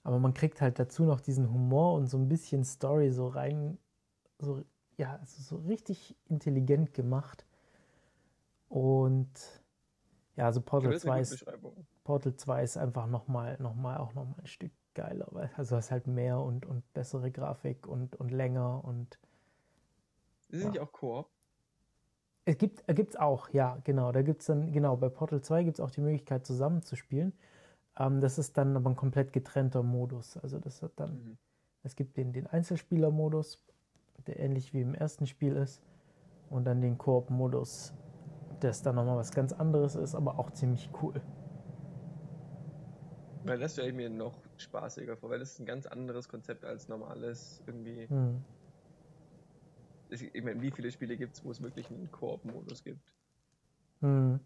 Aber man kriegt halt dazu noch diesen Humor und so ein bisschen Story so rein, so ja, also so richtig intelligent gemacht. Und ja, also Portal 2 ist, Portal 2 ist einfach nochmal noch mal, auch nochmal ein Stück geiler, weil also hast halt mehr und, und bessere Grafik und, und länger und
Ist ja. nicht auch Koop?
Es gibt es auch, ja, genau. Da gibt es dann, genau, bei Portal 2 gibt es auch die Möglichkeit zusammenzuspielen. Ähm, das ist dann aber ein komplett getrennter Modus. Also das hat dann, mhm. es gibt den, den Einzelspieler-Modus der ähnlich wie im ersten Spiel ist. Und dann den Koop-Modus, das dann nochmal was ganz anderes ist, aber auch ziemlich cool.
Weil das stelle ich mir noch spaßiger vor, weil das ist ein ganz anderes Konzept als normales irgendwie. Hm. Ich meine, wie viele Spiele gibt es, wo es wirklich einen Koop-Modus gibt? Hm.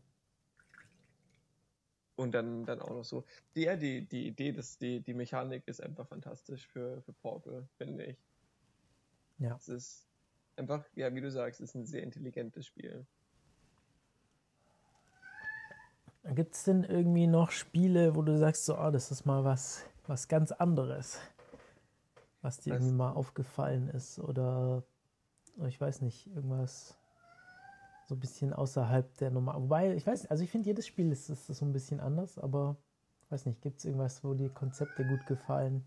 Und dann, dann auch noch so. Ja, die, die Idee, dass die, die Mechanik ist einfach fantastisch für, für Portal, finde ich.
Ja.
Es ist einfach, ja, wie du sagst, es ist ein sehr intelligentes Spiel.
Gibt es denn irgendwie noch Spiele, wo du sagst, so, oh, das ist mal was, was ganz anderes, was dir was? irgendwie mal aufgefallen ist oder ich weiß nicht, irgendwas so ein bisschen außerhalb der Nummer. Wobei, ich weiß, also ich finde, jedes Spiel ist, ist so ein bisschen anders, aber ich weiß nicht, gibt es irgendwas, wo die Konzepte gut gefallen?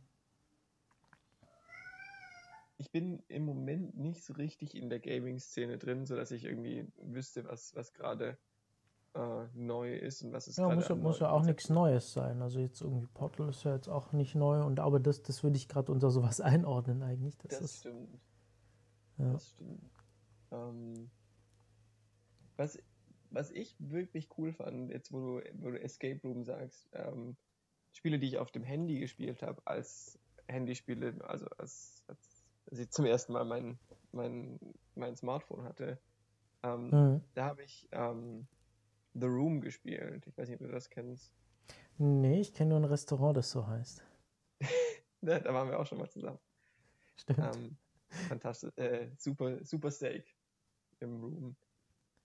Ich bin im Moment nicht so richtig in der Gaming-Szene drin, sodass ich irgendwie wüsste, was, was gerade äh, neu ist und was es
ja, muss, muss ja auch nichts Neues sein. Also jetzt irgendwie Portal ist ja jetzt auch nicht neu und aber das, das würde ich gerade unter sowas einordnen eigentlich.
Das, das ist, stimmt. Ja. Das stimmt. Ähm, was was ich wirklich cool fand, jetzt wo du, wo du Escape Room sagst, ähm, Spiele, die ich auf dem Handy gespielt habe, als Handyspiele, also als, als, als ich zum ersten Mal mein, mein, mein Smartphone hatte, ähm, mhm. da habe ich ähm, The Room gespielt. Ich weiß nicht, ob du das kennst.
Nee, ich kenne nur ein Restaurant, das so heißt.
da, da waren wir auch schon mal zusammen.
Stimmt. Ähm,
fantastisch. Äh, super, super Steak im Room.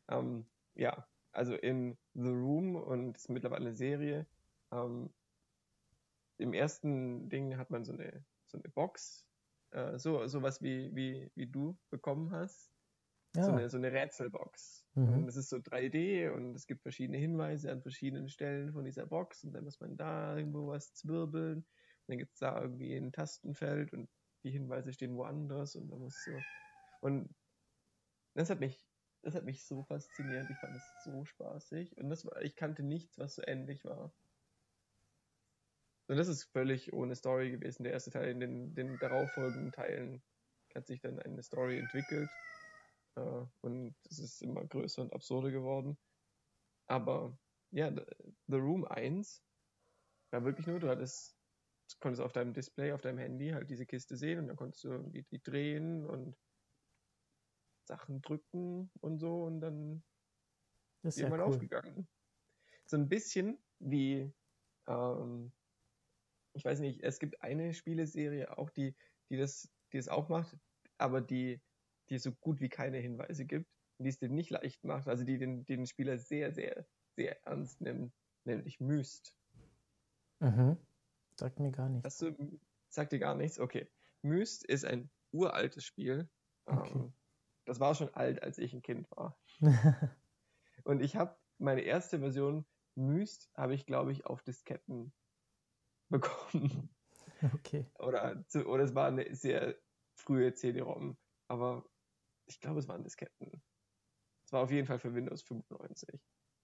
Ähm, ja, also in The Room und ist mittlerweile eine Serie. Ähm, Im ersten Ding hat man so eine, so eine Box, äh, so sowas wie, wie, wie du bekommen hast. Ja. So, eine, so eine Rätselbox. Mhm. Und es ist so 3D und es gibt verschiedene Hinweise an verschiedenen Stellen von dieser Box und dann muss man da irgendwo was zwirbeln. Und dann gibt es da irgendwie ein Tastenfeld und die Hinweise stehen woanders und man muss so. Und das hat mich, das hat mich so fasziniert. Ich fand es so spaßig. Und das war, ich kannte nichts, was so ähnlich war. Und das ist völlig ohne Story gewesen. Der erste Teil in den, den darauffolgenden Teilen hat sich dann eine Story entwickelt. Äh, und es ist immer größer und absurder geworden. Aber ja, The Room 1 war wirklich nur, du hattest, konntest auf deinem Display, auf deinem Handy halt diese Kiste sehen und dann konntest du die, die drehen und Sachen drücken und so und dann ist irgendwann ja cool. aufgegangen. So ein bisschen wie, ähm, ich weiß nicht, es gibt eine Spieleserie auch, die, die das, die das auch macht, aber die die so gut wie keine Hinweise gibt und die es dir nicht leicht macht, also die den, den Spieler sehr, sehr, sehr ernst nimmt, nämlich Myst.
Mhm. Sagt mir gar nichts.
Hast du, sagt dir gar nichts? Okay. Myst ist ein uraltes Spiel. Okay. Ähm, das war schon alt, als ich ein Kind war. und ich habe meine erste Version Myst habe ich, glaube ich, auf Disketten bekommen.
Okay.
Oder, oder es war eine sehr frühe CD-ROM. Aber ich glaube, es waren Disketten. Es war auf jeden Fall für Windows 95.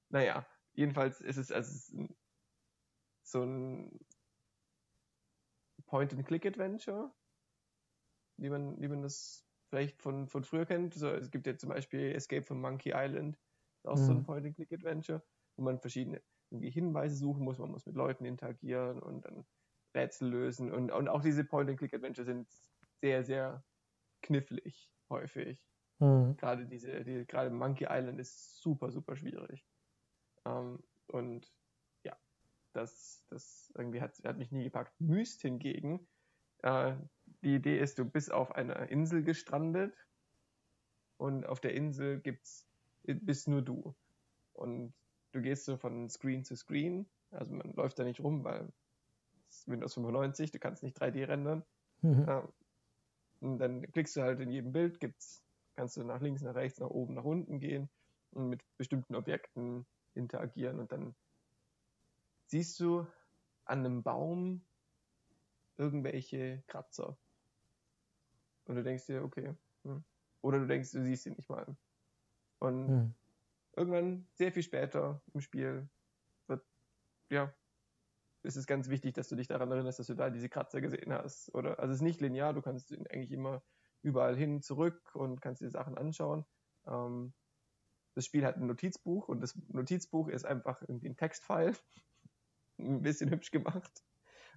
Naja, jedenfalls ist es, also es ist so ein Point-and-Click-Adventure, wie man, wie man das vielleicht von, von früher kennt. So, es gibt ja zum Beispiel Escape from Monkey Island, auch mhm. so ein mhm. Point-and-Click-Adventure, wo man verschiedene irgendwie Hinweise suchen muss, man muss mit Leuten interagieren und dann Rätsel lösen. Und, und auch diese Point-and-Click-Adventure sind sehr, sehr knifflig häufig. Mhm. Gerade diese, die, gerade Monkey Island ist super, super schwierig. Ähm, und ja, das, das irgendwie hat, hat mich nie gepackt. Myst hingegen, äh, die Idee ist, du bist auf einer Insel gestrandet und auf der Insel gibt's, bist nur du. Und du gehst so von Screen zu Screen, also man läuft da nicht rum, weil Windows 95, du kannst nicht 3D rendern. Mhm. Ähm, und dann klickst du halt in jedem Bild, gibt's kannst du nach links, nach rechts, nach oben, nach unten gehen und mit bestimmten Objekten interagieren und dann siehst du an einem Baum irgendwelche Kratzer. Und du denkst dir, okay. Hm. Oder du denkst, du siehst sie nicht mal. Und hm. Irgendwann, sehr viel später im Spiel, wird, ja, ist es ganz wichtig, dass du dich daran erinnerst, dass du da diese Kratzer gesehen hast. Oder, also es ist nicht linear, du kannst eigentlich immer überall hin, zurück und kannst dir Sachen anschauen. Ähm, das Spiel hat ein Notizbuch und das Notizbuch ist einfach irgendwie ein Textfile, ein bisschen hübsch gemacht.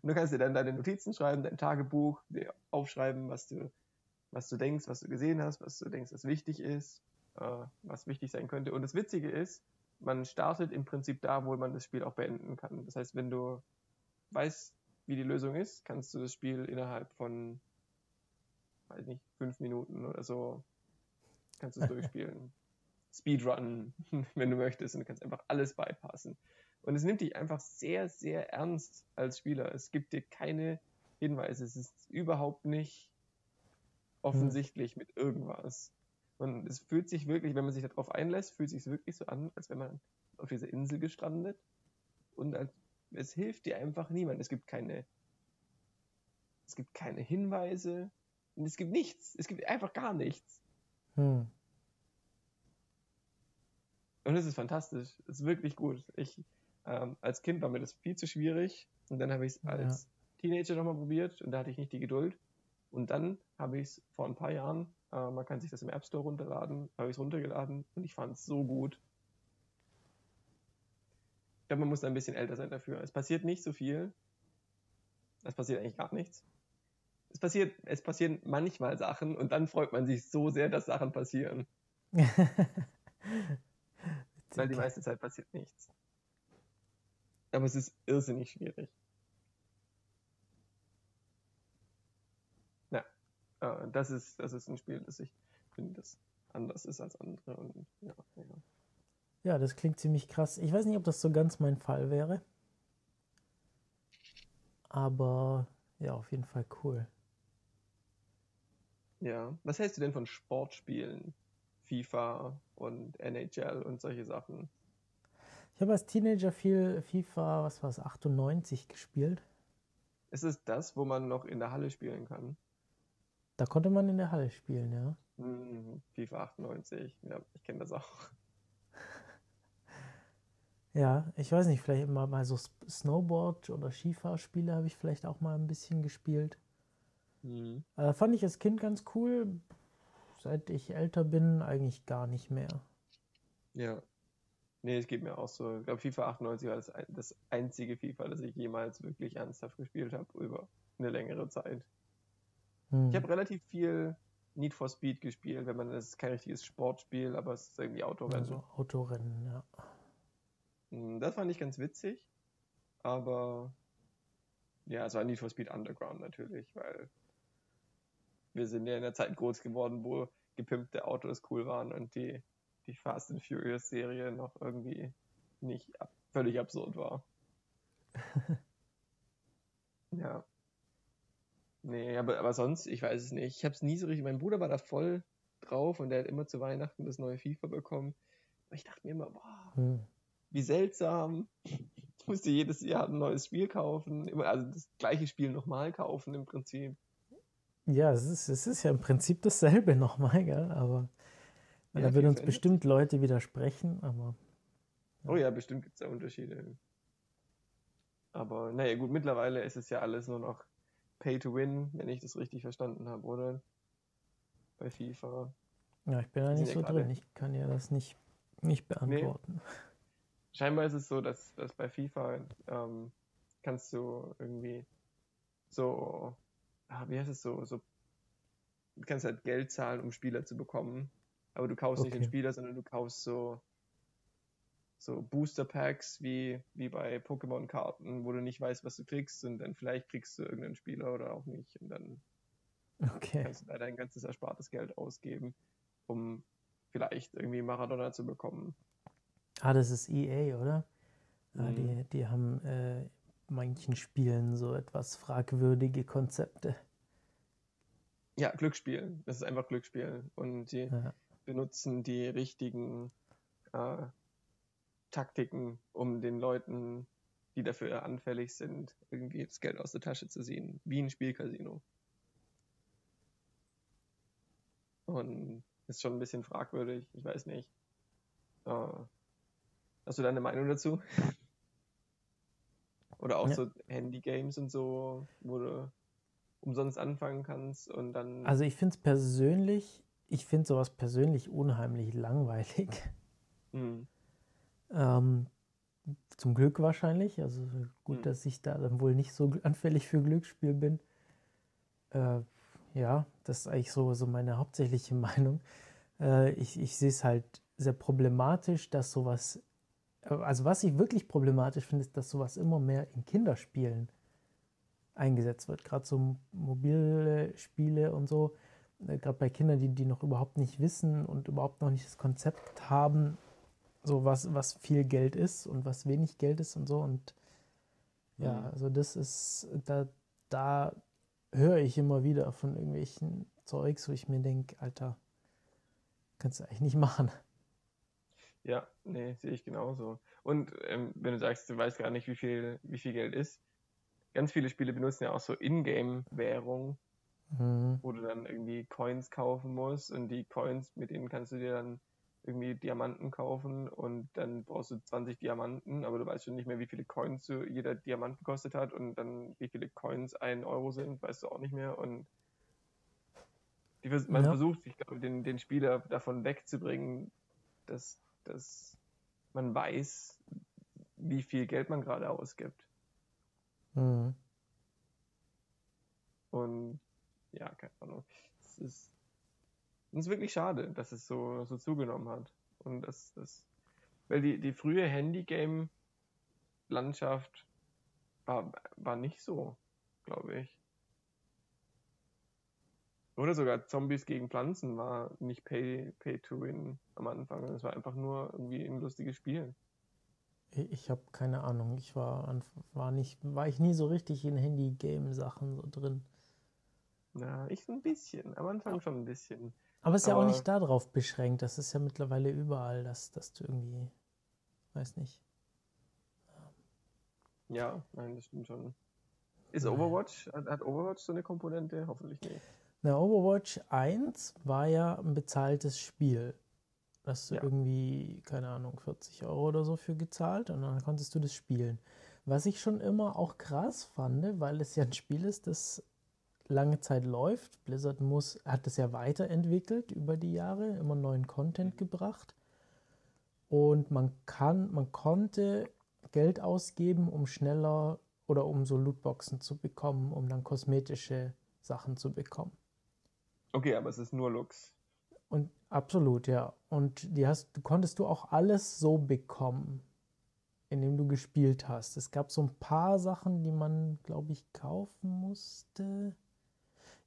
Und du kannst dir dann deine Notizen schreiben, dein Tagebuch, dir aufschreiben, was du, was du denkst, was du gesehen hast, was du denkst, was wichtig ist, äh, was wichtig sein könnte. Und das Witzige ist, man startet im Prinzip da, wo man das Spiel auch beenden kann. Das heißt, wenn du weißt, wie die Lösung ist, kannst du das Spiel innerhalb von weiß nicht, fünf Minuten oder so kannst du es durchspielen. Speedrun, wenn du möchtest, und du kannst einfach alles bypassen. Und es nimmt dich einfach sehr, sehr ernst als Spieler. Es gibt dir keine Hinweise. Es ist überhaupt nicht offensichtlich mit irgendwas. Und es fühlt sich wirklich, wenn man sich darauf einlässt, fühlt sich wirklich so an, als wenn man auf dieser Insel gestrandet und als, es hilft dir einfach niemand. Es gibt keine, es gibt keine Hinweise, und es gibt nichts. Es gibt einfach gar nichts. Hm. Und es ist fantastisch. Es ist wirklich gut. Ich, ähm, als Kind war mir das viel zu schwierig. Und dann habe ich es als ja. Teenager nochmal probiert und da hatte ich nicht die Geduld. Und dann habe ich es vor ein paar Jahren, äh, man kann sich das im App Store runterladen, habe ich es runtergeladen und ich fand es so gut. glaube, man muss ein bisschen älter sein dafür. Es passiert nicht so viel. Es passiert eigentlich gar nichts. Es passiert, es passieren manchmal Sachen und dann freut man sich so sehr, dass Sachen passieren. Weil die meiste Zeit passiert nichts. Aber es ist irrsinnig schwierig. Ja, äh, das ist, das ist ein Spiel, das ich finde, das anders ist als andere. Und, ja, ja.
ja, das klingt ziemlich krass. Ich weiß nicht, ob das so ganz mein Fall wäre. Aber ja, auf jeden Fall cool.
Ja, was hältst du denn von Sportspielen? FIFA und NHL und solche Sachen.
Ich habe als Teenager viel FIFA, was war es, 98 gespielt.
Ist es das, wo man noch in der Halle spielen kann?
Da konnte man in der Halle spielen, ja.
Mhm, FIFA 98, ja, ich kenne das auch.
Ja, ich weiß nicht, vielleicht mal, mal so Snowboard- oder Skifahrspiele habe ich vielleicht auch mal ein bisschen gespielt. Mhm. Äh, fand ich als Kind ganz cool seit ich älter bin, eigentlich gar nicht mehr.
Ja. Nee, es geht mir auch so. Ich glaube, FIFA 98 war das, das einzige FIFA, das ich jemals wirklich ernsthaft gespielt habe über eine längere Zeit. Hm. Ich habe relativ viel Need for Speed gespielt, wenn man, das ist kein richtiges Sportspiel, aber es ist irgendwie Autorennen. Also
Autorennen, ja.
Hm, das fand ich ganz witzig, aber ja, es war Need for Speed Underground natürlich, weil wir sind ja in der Zeit groß geworden, wo gepimpte Autos cool waren und die, die Fast and Furious Serie noch irgendwie nicht ab, völlig absurd war. ja. Nee, aber, aber sonst, ich weiß es nicht. Ich habe es nie so richtig. Mein Bruder war da voll drauf und der hat immer zu Weihnachten das neue FIFA bekommen. Aber ich dachte mir immer, boah, hm. wie seltsam. Ich musste jedes Jahr ein neues Spiel kaufen. Immer, also das gleiche Spiel nochmal kaufen im Prinzip.
Ja, es ist, es ist ja im Prinzip dasselbe nochmal, gell? aber ja, da würden uns bestimmt Leute widersprechen, aber.
Ja. Oh ja, bestimmt gibt es da Unterschiede. Aber naja, gut, mittlerweile ist es ja alles nur noch Pay to Win, wenn ich das richtig verstanden habe, oder? Bei FIFA.
Ja, ich bin da nicht so drin. Ich kann ja das nicht, nicht beantworten. Nee.
Scheinbar ist es so, dass, dass bei FIFA ähm, kannst du irgendwie so ah, wie heißt es so, so, du kannst halt Geld zahlen, um Spieler zu bekommen. Aber du kaufst okay. nicht den Spieler, sondern du kaufst so, so Booster Packs wie, wie bei Pokémon-Karten, wo du nicht weißt, was du kriegst und dann vielleicht kriegst du irgendeinen Spieler oder auch nicht und dann okay. kannst du da dein ganzes erspartes Geld ausgeben, um vielleicht irgendwie Maradona zu bekommen.
Ah, das ist EA, oder? Ah, mhm. die, die haben äh, manchen Spielen so etwas fragwürdige Konzepte.
Ja, Glücksspiel. Das ist einfach Glücksspiel. Und die ja. benutzen die richtigen äh, Taktiken, um den Leuten, die dafür anfällig sind, irgendwie das Geld aus der Tasche zu ziehen. Wie ein Spielcasino. Und ist schon ein bisschen fragwürdig. Ich weiß nicht. Äh, hast du deine Meinung dazu? Oder auch ja. so Handy-Games und so, wo du umsonst anfangen kannst und dann.
Also ich finde es persönlich, ich finde sowas persönlich unheimlich langweilig. Mhm. Ähm, zum Glück wahrscheinlich. Also gut, mhm. dass ich da dann wohl nicht so anfällig für Glücksspiel bin. Äh, ja, das ist eigentlich so, so meine hauptsächliche Meinung. Äh, ich ich sehe es halt sehr problematisch, dass sowas also was ich wirklich problematisch finde, ist, dass sowas immer mehr in Kinderspielen eingesetzt wird. Gerade so mobile Spiele und so. Äh, Gerade bei Kindern, die, die noch überhaupt nicht wissen und überhaupt noch nicht das Konzept haben, so was, was viel Geld ist und was wenig Geld ist und so. Und ja, mhm. also das ist, da, da höre ich immer wieder von irgendwelchen Zeugs, wo ich mir denke, Alter, kannst du eigentlich nicht machen.
Ja, nee, sehe ich genauso. Und ähm, wenn du sagst, du weißt gar nicht, wie viel, wie viel Geld ist, ganz viele Spiele benutzen ja auch so Ingame-Währung, mhm. wo du dann irgendwie Coins kaufen musst und die Coins, mit denen kannst du dir dann irgendwie Diamanten kaufen und dann brauchst du 20 Diamanten, aber du weißt schon nicht mehr, wie viele Coins so jeder Diamant gekostet hat und dann wie viele Coins ein Euro sind, weißt du auch nicht mehr und die, man ja. versucht, ich glaube, den, den Spieler davon wegzubringen, dass dass man weiß, wie viel Geld man gerade ausgibt. Mhm. Und ja, keine Ahnung. Es ist, es ist wirklich schade, dass es so, so zugenommen hat. Und das, das, weil die, die frühe Handygame-Landschaft war, war nicht so, glaube ich. Oder sogar Zombies gegen Pflanzen war nicht Pay, Pay to Win am Anfang. Es war einfach nur irgendwie ein lustiges Spiel.
Ich habe keine Ahnung. Ich war, war nicht, war ich nie so richtig in Handy-Game-Sachen so drin.
Na, ich so ein bisschen. Am Anfang schon ein bisschen.
Aber es ist Aber ja auch nicht darauf beschränkt. Das ist ja mittlerweile überall, dass, dass du irgendwie, weiß nicht.
Ja, nein, das stimmt schon. Ist Overwatch, hat Overwatch so eine Komponente? Hoffentlich nicht.
Na, Overwatch 1 war ja ein bezahltes Spiel. Da hast du ja. irgendwie, keine Ahnung, 40 Euro oder so für gezahlt und dann konntest du das spielen. Was ich schon immer auch krass fand, weil es ja ein Spiel ist, das lange Zeit läuft. Blizzard muss, hat es ja weiterentwickelt über die Jahre, immer neuen Content gebracht. Und man kann, man konnte Geld ausgeben, um schneller oder um so Lootboxen zu bekommen, um dann kosmetische Sachen zu bekommen.
Okay, aber es ist nur Lux.
Und absolut, ja. Und die hast, konntest du auch alles so bekommen, indem du gespielt hast. Es gab so ein paar Sachen, die man, glaube ich, kaufen musste.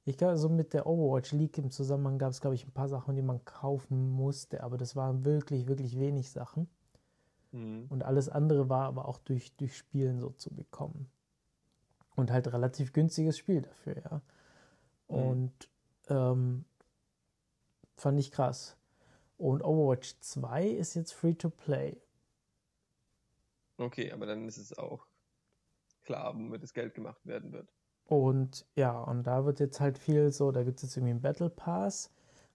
Ich glaube, so mit der Overwatch League im Zusammenhang gab es, glaube ich, ein paar Sachen, die man kaufen musste, aber das waren wirklich, wirklich wenig Sachen. Mhm. Und alles andere war aber auch durch, durch Spielen so zu bekommen. Und halt relativ günstiges Spiel dafür, ja. Mhm. Und ähm, fand ich krass. Und Overwatch 2 ist jetzt free to play.
Okay, aber dann ist es auch klar, womit das Geld gemacht werden wird.
Und ja, und da wird jetzt halt viel so, da gibt es jetzt irgendwie einen Battle Pass.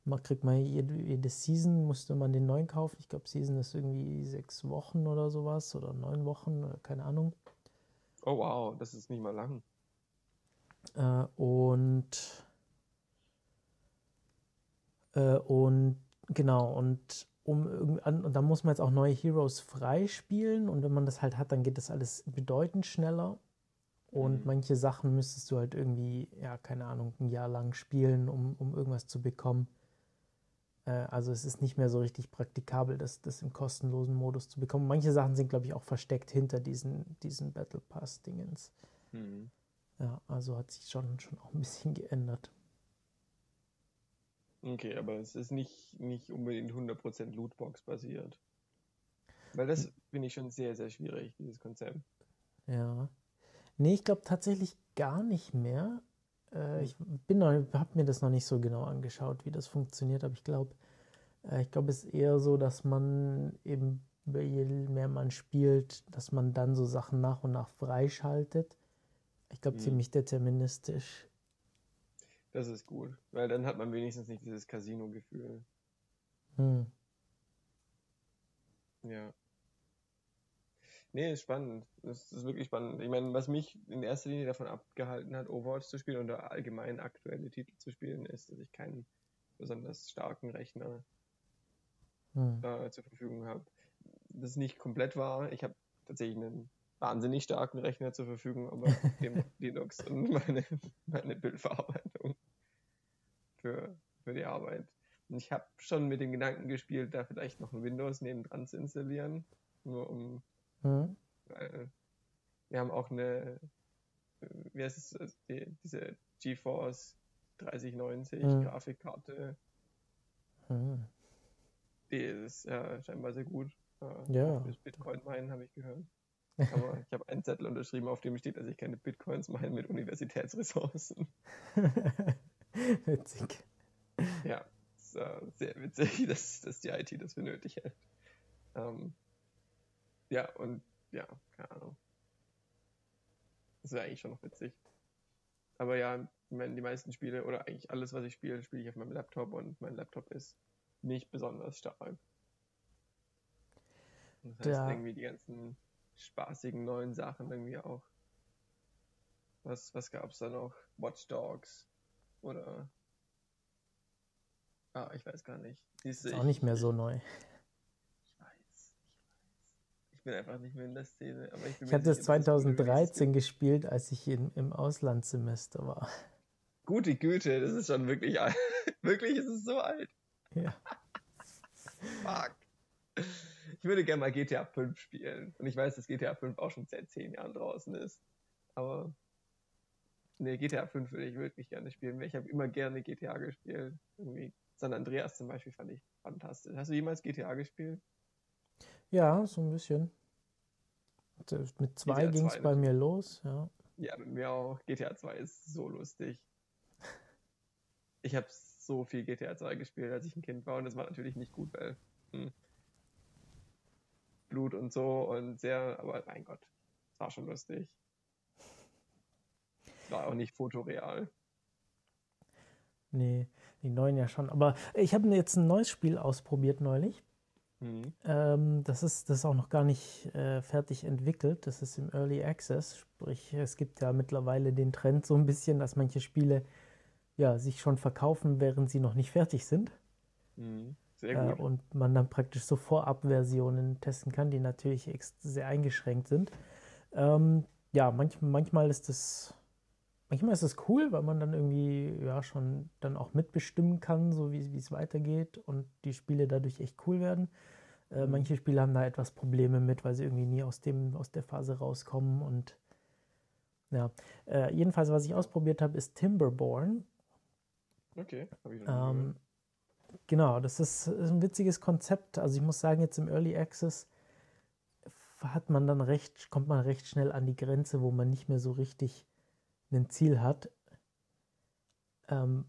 Man kriegt mal jede, jede Season, musste man den neuen kaufen. Ich glaube, Season ist irgendwie sechs Wochen oder sowas oder neun Wochen, oder keine Ahnung.
Oh wow, das ist nicht mal lang.
Äh, und äh, und genau, und um und da muss man jetzt auch neue Heroes freispielen und wenn man das halt hat, dann geht das alles bedeutend schneller. Und mhm. manche Sachen müsstest du halt irgendwie, ja, keine Ahnung, ein Jahr lang spielen, um, um irgendwas zu bekommen. Äh, also es ist nicht mehr so richtig praktikabel, das, das im kostenlosen Modus zu bekommen. Manche Sachen sind, glaube ich, auch versteckt hinter diesen, diesen Battle Pass-Dingens. Mhm. Ja, also hat sich schon, schon auch ein bisschen geändert.
Okay, aber es ist nicht, nicht unbedingt 100% Lootbox basiert. Weil das finde ich schon sehr, sehr schwierig, dieses Konzept.
Ja. Nee, ich glaube tatsächlich gar nicht mehr. Äh, ich bin habe mir das noch nicht so genau angeschaut, wie das funktioniert, aber ich glaube, äh, ich glaube, es ist eher so, dass man eben, je mehr man spielt, dass man dann so Sachen nach und nach freischaltet. Ich glaube, mhm. ziemlich deterministisch.
Das ist gut, weil dann hat man wenigstens nicht dieses Casino-Gefühl. Hm. Ja. Nee, ist spannend. Das ist wirklich spannend. Ich meine, was mich in erster Linie davon abgehalten hat, Overwatch zu spielen oder allgemein aktuelle Titel zu spielen, ist, dass ich keinen besonders starken Rechner hm. äh, zur Verfügung habe. Das ist nicht komplett wahr. Ich habe tatsächlich einen wahnsinnig starken Rechner zur Verfügung, aber dem Linux und meine, meine Bildverarbeitung für, für die Arbeit. Und ich habe schon mit dem Gedanken gespielt, da vielleicht noch ein Windows nebendran zu installieren, nur um, mhm. weil wir haben auch eine, wie heißt es, also die, diese GeForce 3090 mhm. Grafikkarte. Mhm. Die ist ja scheinbar sehr gut.
Äh, ja.
Fürs Bitcoin meinen habe ich gehört. Aber ich habe einen Zettel unterschrieben, auf dem steht, dass ich keine Bitcoins meine mit Universitätsressourcen. Witzig. Ja, ist, äh, sehr witzig, dass, dass die IT das für nötig hält. Ähm, ja, und ja, keine Ahnung. Das wäre eigentlich schon noch witzig. Aber ja, ich meine, die meisten Spiele oder eigentlich alles, was ich spiele, spiele ich auf meinem Laptop und mein Laptop ist nicht besonders stark. Das heißt, ja. irgendwie die ganzen spaßigen neuen Sachen irgendwie auch. Was, was gab's da noch? Watch Dogs oder Ah, ich weiß gar nicht.
Siehste, ist auch nicht mehr so neu.
Ich weiß, ich weiß. Ich bin einfach nicht mehr in der Szene. Aber
ich ich habe das 2013 gespielt, als ich in, im Auslandssemester war.
Gute Güte, das ist schon wirklich alt. wirklich ist es so alt.
Ja.
Fuck. Ich würde gerne mal GTA 5 spielen. Und ich weiß, dass GTA 5 auch schon seit 10 Jahren draußen ist. Aber Nee, GTA 5 würde ich wirklich gerne spielen. Ich habe immer gerne GTA gespielt. Irgendwie San Andreas zum Beispiel fand ich fantastisch. Hast du jemals GTA gespielt?
Ja, so ein bisschen. Mit zwei ging es bei mir los, ja.
Ja, mit mir auch. GTA 2 ist so lustig. Ich habe so viel GTA 2 gespielt, als ich ein Kind war und das war natürlich nicht gut, weil hm, Blut und so und sehr, aber mein Gott, es war schon lustig. War auch nicht fotoreal.
Nee, die neuen ja schon. Aber ich habe jetzt ein neues Spiel ausprobiert neulich. Mhm. Ähm, das, ist, das ist auch noch gar nicht äh, fertig entwickelt. Das ist im Early Access. Sprich, es gibt ja mittlerweile den Trend so ein bisschen, dass manche Spiele ja, sich schon verkaufen, während sie noch nicht fertig sind.
Mhm. Sehr äh, gut.
Äh, und man dann praktisch so Vorab-Versionen testen kann, die natürlich sehr eingeschränkt sind. Ähm, ja, manch, manchmal ist das manchmal ist es cool, weil man dann irgendwie ja schon dann auch mitbestimmen kann, so wie es weitergeht und die Spiele dadurch echt cool werden. Äh, mhm. manche Spiele haben da etwas Probleme mit, weil sie irgendwie nie aus dem aus der Phase rauskommen und ja. Äh, jedenfalls, was ich ausprobiert habe, ist Timberborn.
Okay, habe ich noch ähm,
Genau, das ist, ist ein witziges Konzept. Also ich muss sagen, jetzt im Early Access hat man dann recht, kommt man recht schnell an die Grenze, wo man nicht mehr so richtig ein Ziel hat. Ähm,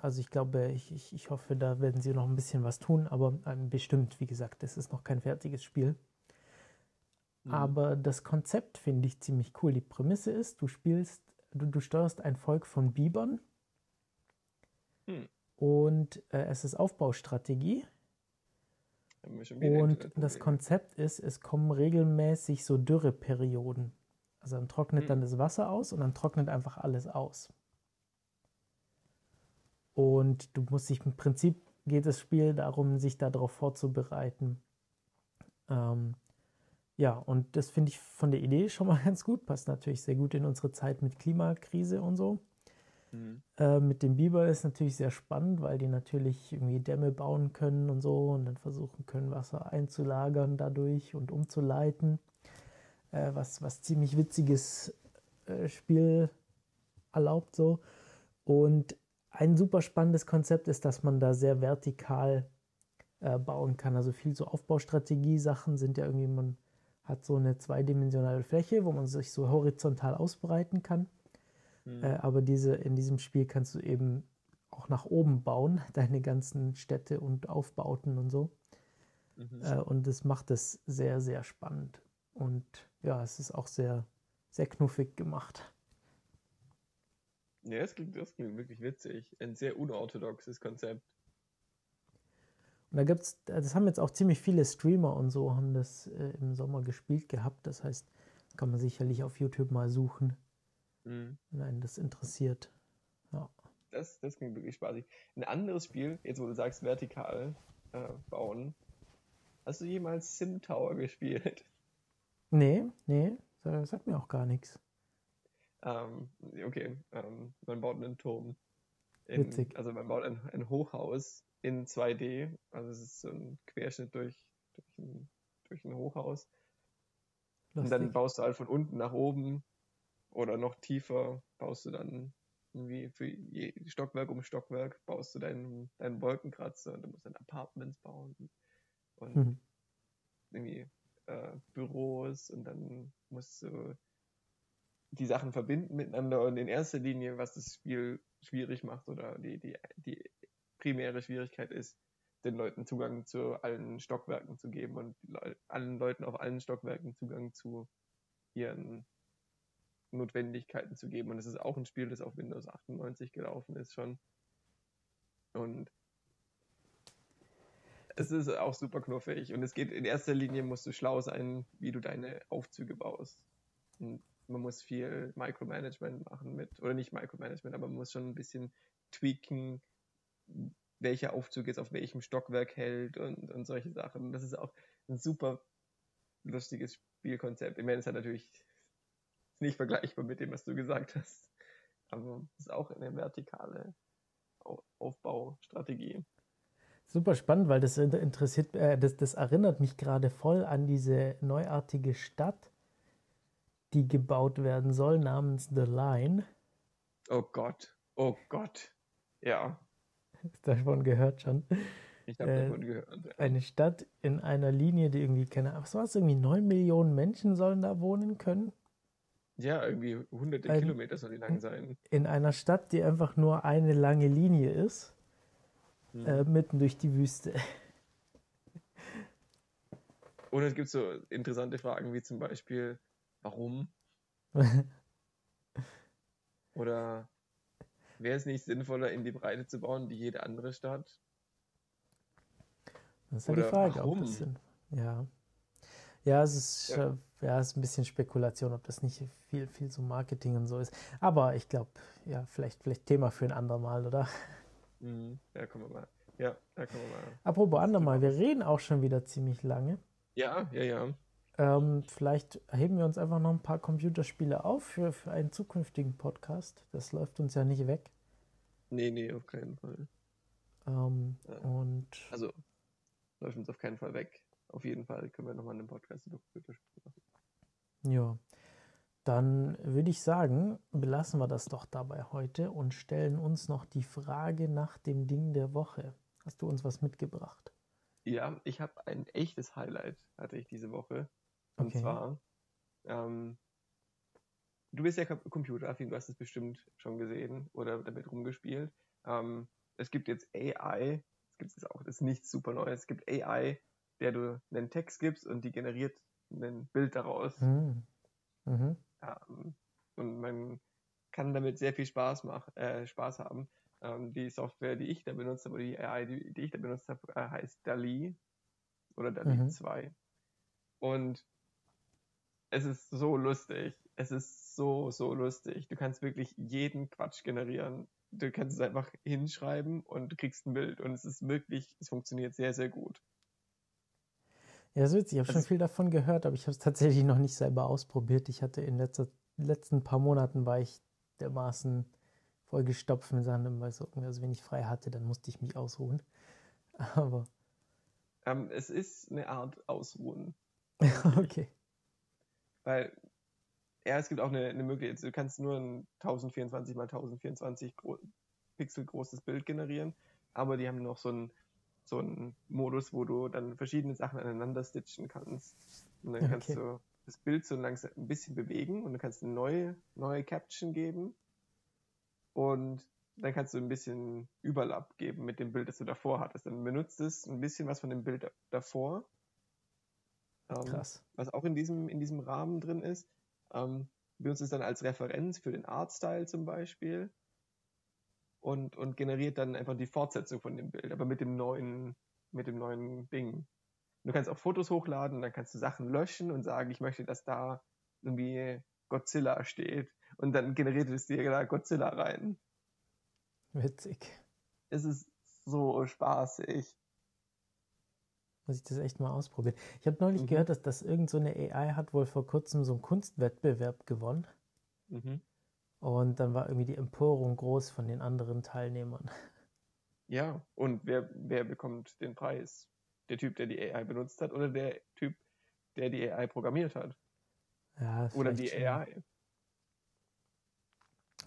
also ich glaube, ich, ich, ich hoffe, da werden sie noch ein bisschen was tun, aber ähm, bestimmt, wie gesagt, es ist noch kein fertiges Spiel. Mhm. Aber das Konzept finde ich ziemlich cool. Die Prämisse ist, du spielst, du, du steuerst ein Volk von Bibern mhm. und äh, es ist Aufbaustrategie. Und das Konzept ist, es kommen regelmäßig so Dürreperioden. Also dann trocknet mhm. dann das Wasser aus und dann trocknet einfach alles aus. Und du musst dich im Prinzip geht das Spiel darum, sich darauf vorzubereiten. Ähm, ja, und das finde ich von der Idee schon mal ganz gut. Passt natürlich sehr gut in unsere Zeit mit Klimakrise und so. Mhm. Äh, mit dem Biber ist natürlich sehr spannend, weil die natürlich irgendwie Dämme bauen können und so und dann versuchen können, Wasser einzulagern dadurch und umzuleiten äh, was, was ziemlich witziges äh, Spiel erlaubt so. Und ein super spannendes Konzept ist, dass man da sehr vertikal äh, bauen kann. Also viel so Aufbaustrategie-Sachen sind ja irgendwie, man hat so eine zweidimensionale Fläche, wo man sich so horizontal ausbreiten kann. Mhm. Äh, aber diese, in diesem Spiel kannst du eben auch nach oben bauen, deine ganzen Städte und Aufbauten und so. Mhm. Äh, und das macht es sehr, sehr spannend. Und ja, es ist auch sehr, sehr knuffig gemacht.
Ja, das klingt, das klingt wirklich witzig. Ein sehr unorthodoxes Konzept.
Und da gibt's, das haben jetzt auch ziemlich viele Streamer und so, haben das äh, im Sommer gespielt gehabt. Das heißt, kann man sicherlich auf YouTube mal suchen, mhm. wenn einen das interessiert. Ja.
Das, das klingt wirklich spaßig. Ein anderes Spiel, jetzt wo du sagst, vertikal äh, bauen. Hast du jemals Sim Tower gespielt?
Nee, nee, das sagt mir auch gar nichts.
Ähm, okay, ähm, man baut einen Turm. In, Witzig. Also man baut ein, ein, Hochhaus in 2D. Also es ist so ein Querschnitt durch, durch, ein, durch ein Hochhaus. Lustig. Und dann baust du halt von unten nach oben oder noch tiefer baust du dann irgendwie für je Stockwerk um Stockwerk baust du deinen, deinen Wolkenkratzer und du musst dann Apartments bauen und mhm. irgendwie äh, Büros und dann musst du die Sachen verbinden miteinander und in erster Linie, was das Spiel schwierig macht oder die, die, die primäre Schwierigkeit ist, den Leuten Zugang zu allen Stockwerken zu geben und allen Leuten auf allen Stockwerken Zugang zu ihren Notwendigkeiten zu geben. Und es ist auch ein Spiel, das auf Windows 98 gelaufen ist schon. Und es ist auch super knuffig und es geht in erster Linie musst du schlau sein, wie du deine Aufzüge baust. Und man muss viel Micromanagement machen mit, oder nicht Micromanagement, aber man muss schon ein bisschen tweaken, welcher Aufzug jetzt auf welchem Stockwerk hält und, und solche Sachen. Das ist auch ein super lustiges Spielkonzept. Ich meine, es hat natürlich nicht vergleichbar mit dem, was du gesagt hast. Aber es ist auch eine vertikale Aufbaustrategie.
Super spannend, weil das interessiert, äh, das, das erinnert mich gerade voll an diese neuartige Stadt, die gebaut werden soll, namens The Line.
Oh Gott, oh Gott, ja.
Hast du davon gehört schon?
Ich habe äh, davon gehört. Ja.
Eine Stadt in einer Linie, die irgendwie, keine Ahnung, was war es, irgendwie 9 Millionen Menschen sollen da wohnen können?
Ja, irgendwie hunderte Ein, Kilometer soll die lang sein.
In einer Stadt, die einfach nur eine lange Linie ist, hm. äh, mitten durch die Wüste.
Oder es gibt so interessante Fragen wie zum Beispiel, warum? Oder wäre es nicht sinnvoller, in die Breite zu bauen, wie jede andere Stadt?
Das ist ja die Frage, warum? ob das Sinn. Ja. Ja, es ist, ja. Ja, es ist ein bisschen Spekulation, ob das nicht viel, viel so Marketing und so ist. Aber ich glaube, ja, vielleicht, vielleicht Thema für ein andermal, oder?
Mhm. Ja, kommen wir mal. Ja, da kommen wir mal.
Apropos andermal, wir reden auch schon wieder ziemlich lange.
Ja, ja, ja.
Ähm, vielleicht heben wir uns einfach noch ein paar Computerspiele auf für, für einen zukünftigen Podcast. Das läuft uns ja nicht weg.
Nee, nee, auf keinen Fall.
Ähm, ja. Und
also, läuft uns auf keinen Fall weg. Auf jeden Fall können wir nochmal einen Podcast über Computerspiele machen.
Ja. Dann würde ich sagen, belassen wir das doch dabei heute und stellen uns noch die Frage nach dem Ding der Woche. Hast du uns was mitgebracht?
Ja, ich habe ein echtes Highlight, hatte ich diese Woche. Und okay. zwar, ähm, du bist ja computeraffin, du hast es bestimmt schon gesehen oder damit rumgespielt. Ähm, es gibt jetzt AI, es gibt es auch, das ist nichts super Neues. Es gibt AI, der du einen Text gibst und die generiert ein Bild daraus.
Mhm. Mhm.
Ähm, und man kann damit sehr viel Spaß, mach, äh, Spaß haben. Ähm, die Software, die ich da benutzt habe, oder die AI, die, die ich da benutzt habe, äh, heißt DALI oder DALI mhm. 2. Und es ist so lustig. Es ist so, so lustig. Du kannst wirklich jeden Quatsch generieren. Du kannst es einfach hinschreiben und du kriegst ein Bild. Und es ist wirklich, es funktioniert sehr, sehr gut.
Ja, das ist witzig. Ich habe schon viel davon gehört, aber ich habe es tatsächlich noch nicht selber ausprobiert. Ich hatte in den letzten paar Monaten war ich dermaßen vollgestopft mit Sachen, weil so, also wenn ich frei hatte, dann musste ich mich ausruhen. Aber.
Ähm, es ist eine Art Ausruhen.
okay.
Weil, ja, es gibt auch eine, eine Möglichkeit, du kannst nur ein 1024 mal 1024 Pixel großes Bild generieren, aber die haben noch so ein so einen Modus, wo du dann verschiedene Sachen aneinander stitchen kannst. Und dann okay. kannst du das Bild so langsam ein bisschen bewegen und dann kannst du eine neue, neue Caption geben. Und dann kannst du ein bisschen Überlapp geben mit dem Bild, das du davor hattest. Dann benutzt es ein bisschen was von dem Bild davor.
Ähm, Krass.
Was auch in diesem, in diesem Rahmen drin ist. Ähm, benutzt es dann als Referenz für den Artstyle zum Beispiel und, und generiert dann einfach die Fortsetzung von dem Bild, aber mit dem neuen, mit dem neuen Ding. Du kannst auch Fotos hochladen, dann kannst du Sachen löschen und sagen, ich möchte, dass da irgendwie Godzilla steht. Und dann generiert es dir da Godzilla rein.
Witzig.
Es ist so spaßig.
Muss ich das echt mal ausprobieren. Ich habe neulich mhm. gehört, dass das irgend so eine AI hat wohl vor kurzem so einen Kunstwettbewerb gewonnen. Mhm. Und dann war irgendwie die Empörung groß von den anderen Teilnehmern.
Ja, und wer, wer bekommt den Preis? Der Typ, der die AI benutzt hat oder der Typ, der die AI programmiert hat?
Ja,
oder die schon. AI?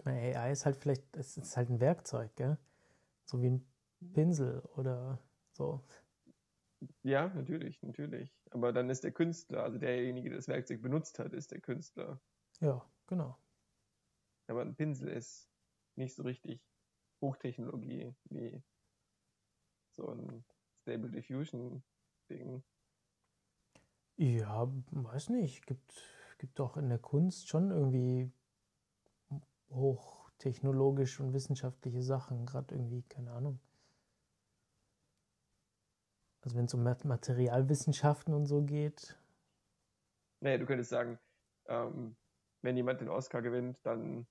AI ist halt vielleicht, es ist halt ein Werkzeug, gell? So wie ein Pinsel oder so.
Ja, natürlich, natürlich. Aber dann ist der Künstler, also derjenige, der das Werkzeug benutzt hat, ist der Künstler.
Ja, genau.
Aber ein Pinsel ist nicht so richtig Hochtechnologie wie so ein Stable Diffusion Ding.
Ja, weiß nicht. Gibt, gibt doch in der Kunst schon irgendwie hochtechnologisch und wissenschaftliche Sachen, gerade irgendwie, keine Ahnung. Also wenn es um Materialwissenschaften und so geht.
Naja, du könntest sagen, ähm, wenn jemand den Oscar gewinnt, dann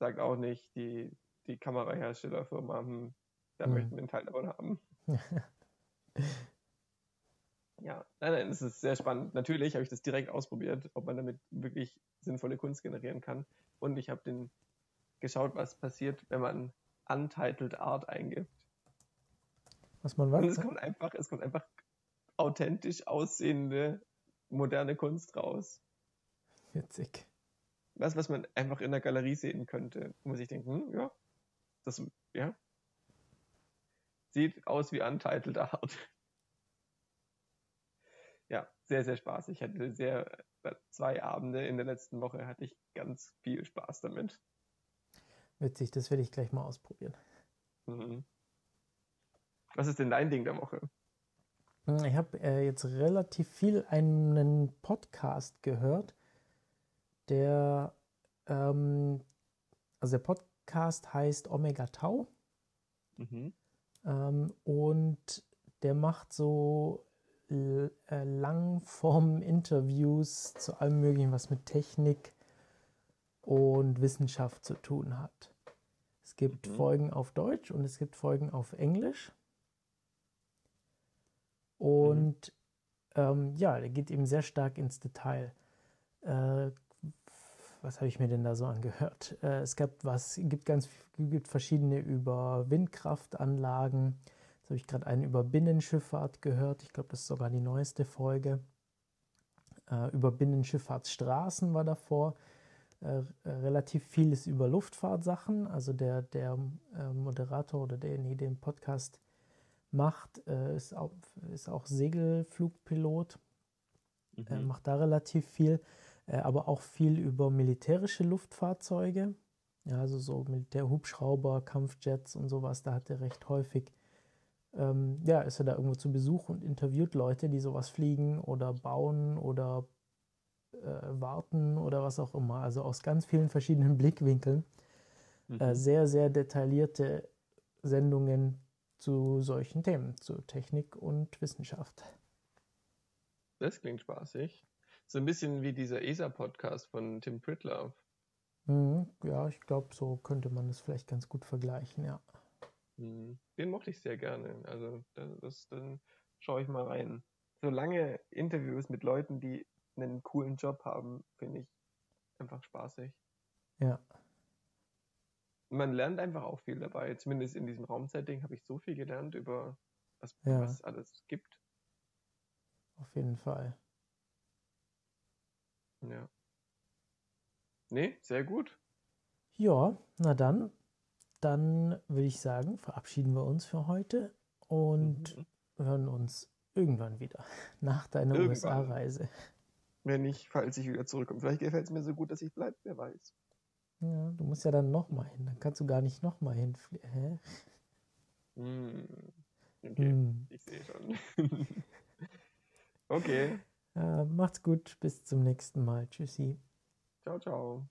sagt auch nicht die, die Kameraherstellerfirma, hm, da hm. möchten wir einen Teil davon haben. Ja, nein, nein, das ist sehr spannend. Natürlich habe ich das direkt ausprobiert, ob man damit wirklich sinnvolle Kunst generieren kann. Und ich habe den geschaut, was passiert, wenn man Untitled Art eingibt.
Was man was?
Und es kommt einfach, es kommt einfach authentisch aussehende moderne Kunst raus.
Witzig.
Was, was man einfach in der Galerie sehen könnte, muss ich denken, hm, ja, das, ja, sieht aus wie Untitled Art. Ja, sehr, sehr spaßig. Ich hatte sehr, zwei Abende in der letzten Woche hatte ich ganz viel Spaß damit.
Witzig, das werde ich gleich mal ausprobieren.
Mhm. Was ist denn dein Ding der Woche?
Ich habe äh, jetzt relativ viel einen Podcast gehört, der, ähm, also der Podcast heißt Omega Tau. Mhm. Ähm, und der macht so äh, Langform-Interviews zu allem Möglichen, was mit Technik und Wissenschaft zu tun hat. Es gibt mhm. Folgen auf Deutsch und es gibt Folgen auf Englisch. Und mhm. ähm, ja, der geht eben sehr stark ins Detail. Äh, was habe ich mir denn da so angehört? Äh, es gab was, gibt ganz gibt verschiedene über Windkraftanlagen. Jetzt habe ich gerade einen über Binnenschifffahrt gehört. Ich glaube, das ist sogar die neueste Folge. Äh, über Binnenschifffahrtsstraßen war davor. Äh, relativ vieles über Luftfahrtsachen. Also der, der äh, Moderator oder derjenige, der den Podcast macht, äh, ist, auch, ist auch Segelflugpilot, mhm. äh, macht da relativ viel, äh, aber auch viel über militärische Luftfahrzeuge, ja, also so Militärhubschrauber, Kampfjets und sowas, da hat er recht häufig, ähm, ja, ist er da irgendwo zu Besuch und interviewt Leute, die sowas fliegen oder bauen oder äh, warten oder was auch immer, also aus ganz vielen verschiedenen Blickwinkeln. Äh, mhm. sehr, sehr detaillierte Sendungen zu solchen Themen, zu Technik und Wissenschaft.
Das klingt spaßig. So ein bisschen wie dieser ESA-Podcast von Tim Pritloff.
Mhm, ja, ich glaube, so könnte man das vielleicht ganz gut vergleichen, ja.
Mhm. Den mochte ich sehr gerne. Also das, dann schaue ich mal rein. So lange Interviews mit Leuten, die einen coolen Job haben, finde ich einfach spaßig.
Ja
man lernt einfach auch viel dabei. Zumindest in diesem Raumsetting habe ich so viel gelernt über was, ja. was es alles gibt.
Auf jeden Fall.
Ja. Nee, sehr gut.
Ja, na dann. Dann würde ich sagen, verabschieden wir uns für heute und mhm. hören uns irgendwann wieder nach deiner USA-Reise.
Wenn nicht, falls ich wieder zurückkomme. Vielleicht gefällt es mir so gut, dass ich bleibe, wer weiß.
Ja, du musst ja dann nochmal hin. Dann kannst du gar nicht nochmal hinfliegen. Hä?
Hm. Okay, hm. ich sehe schon. okay.
Äh, macht's gut. Bis zum nächsten Mal. Tschüssi.
Ciao, ciao.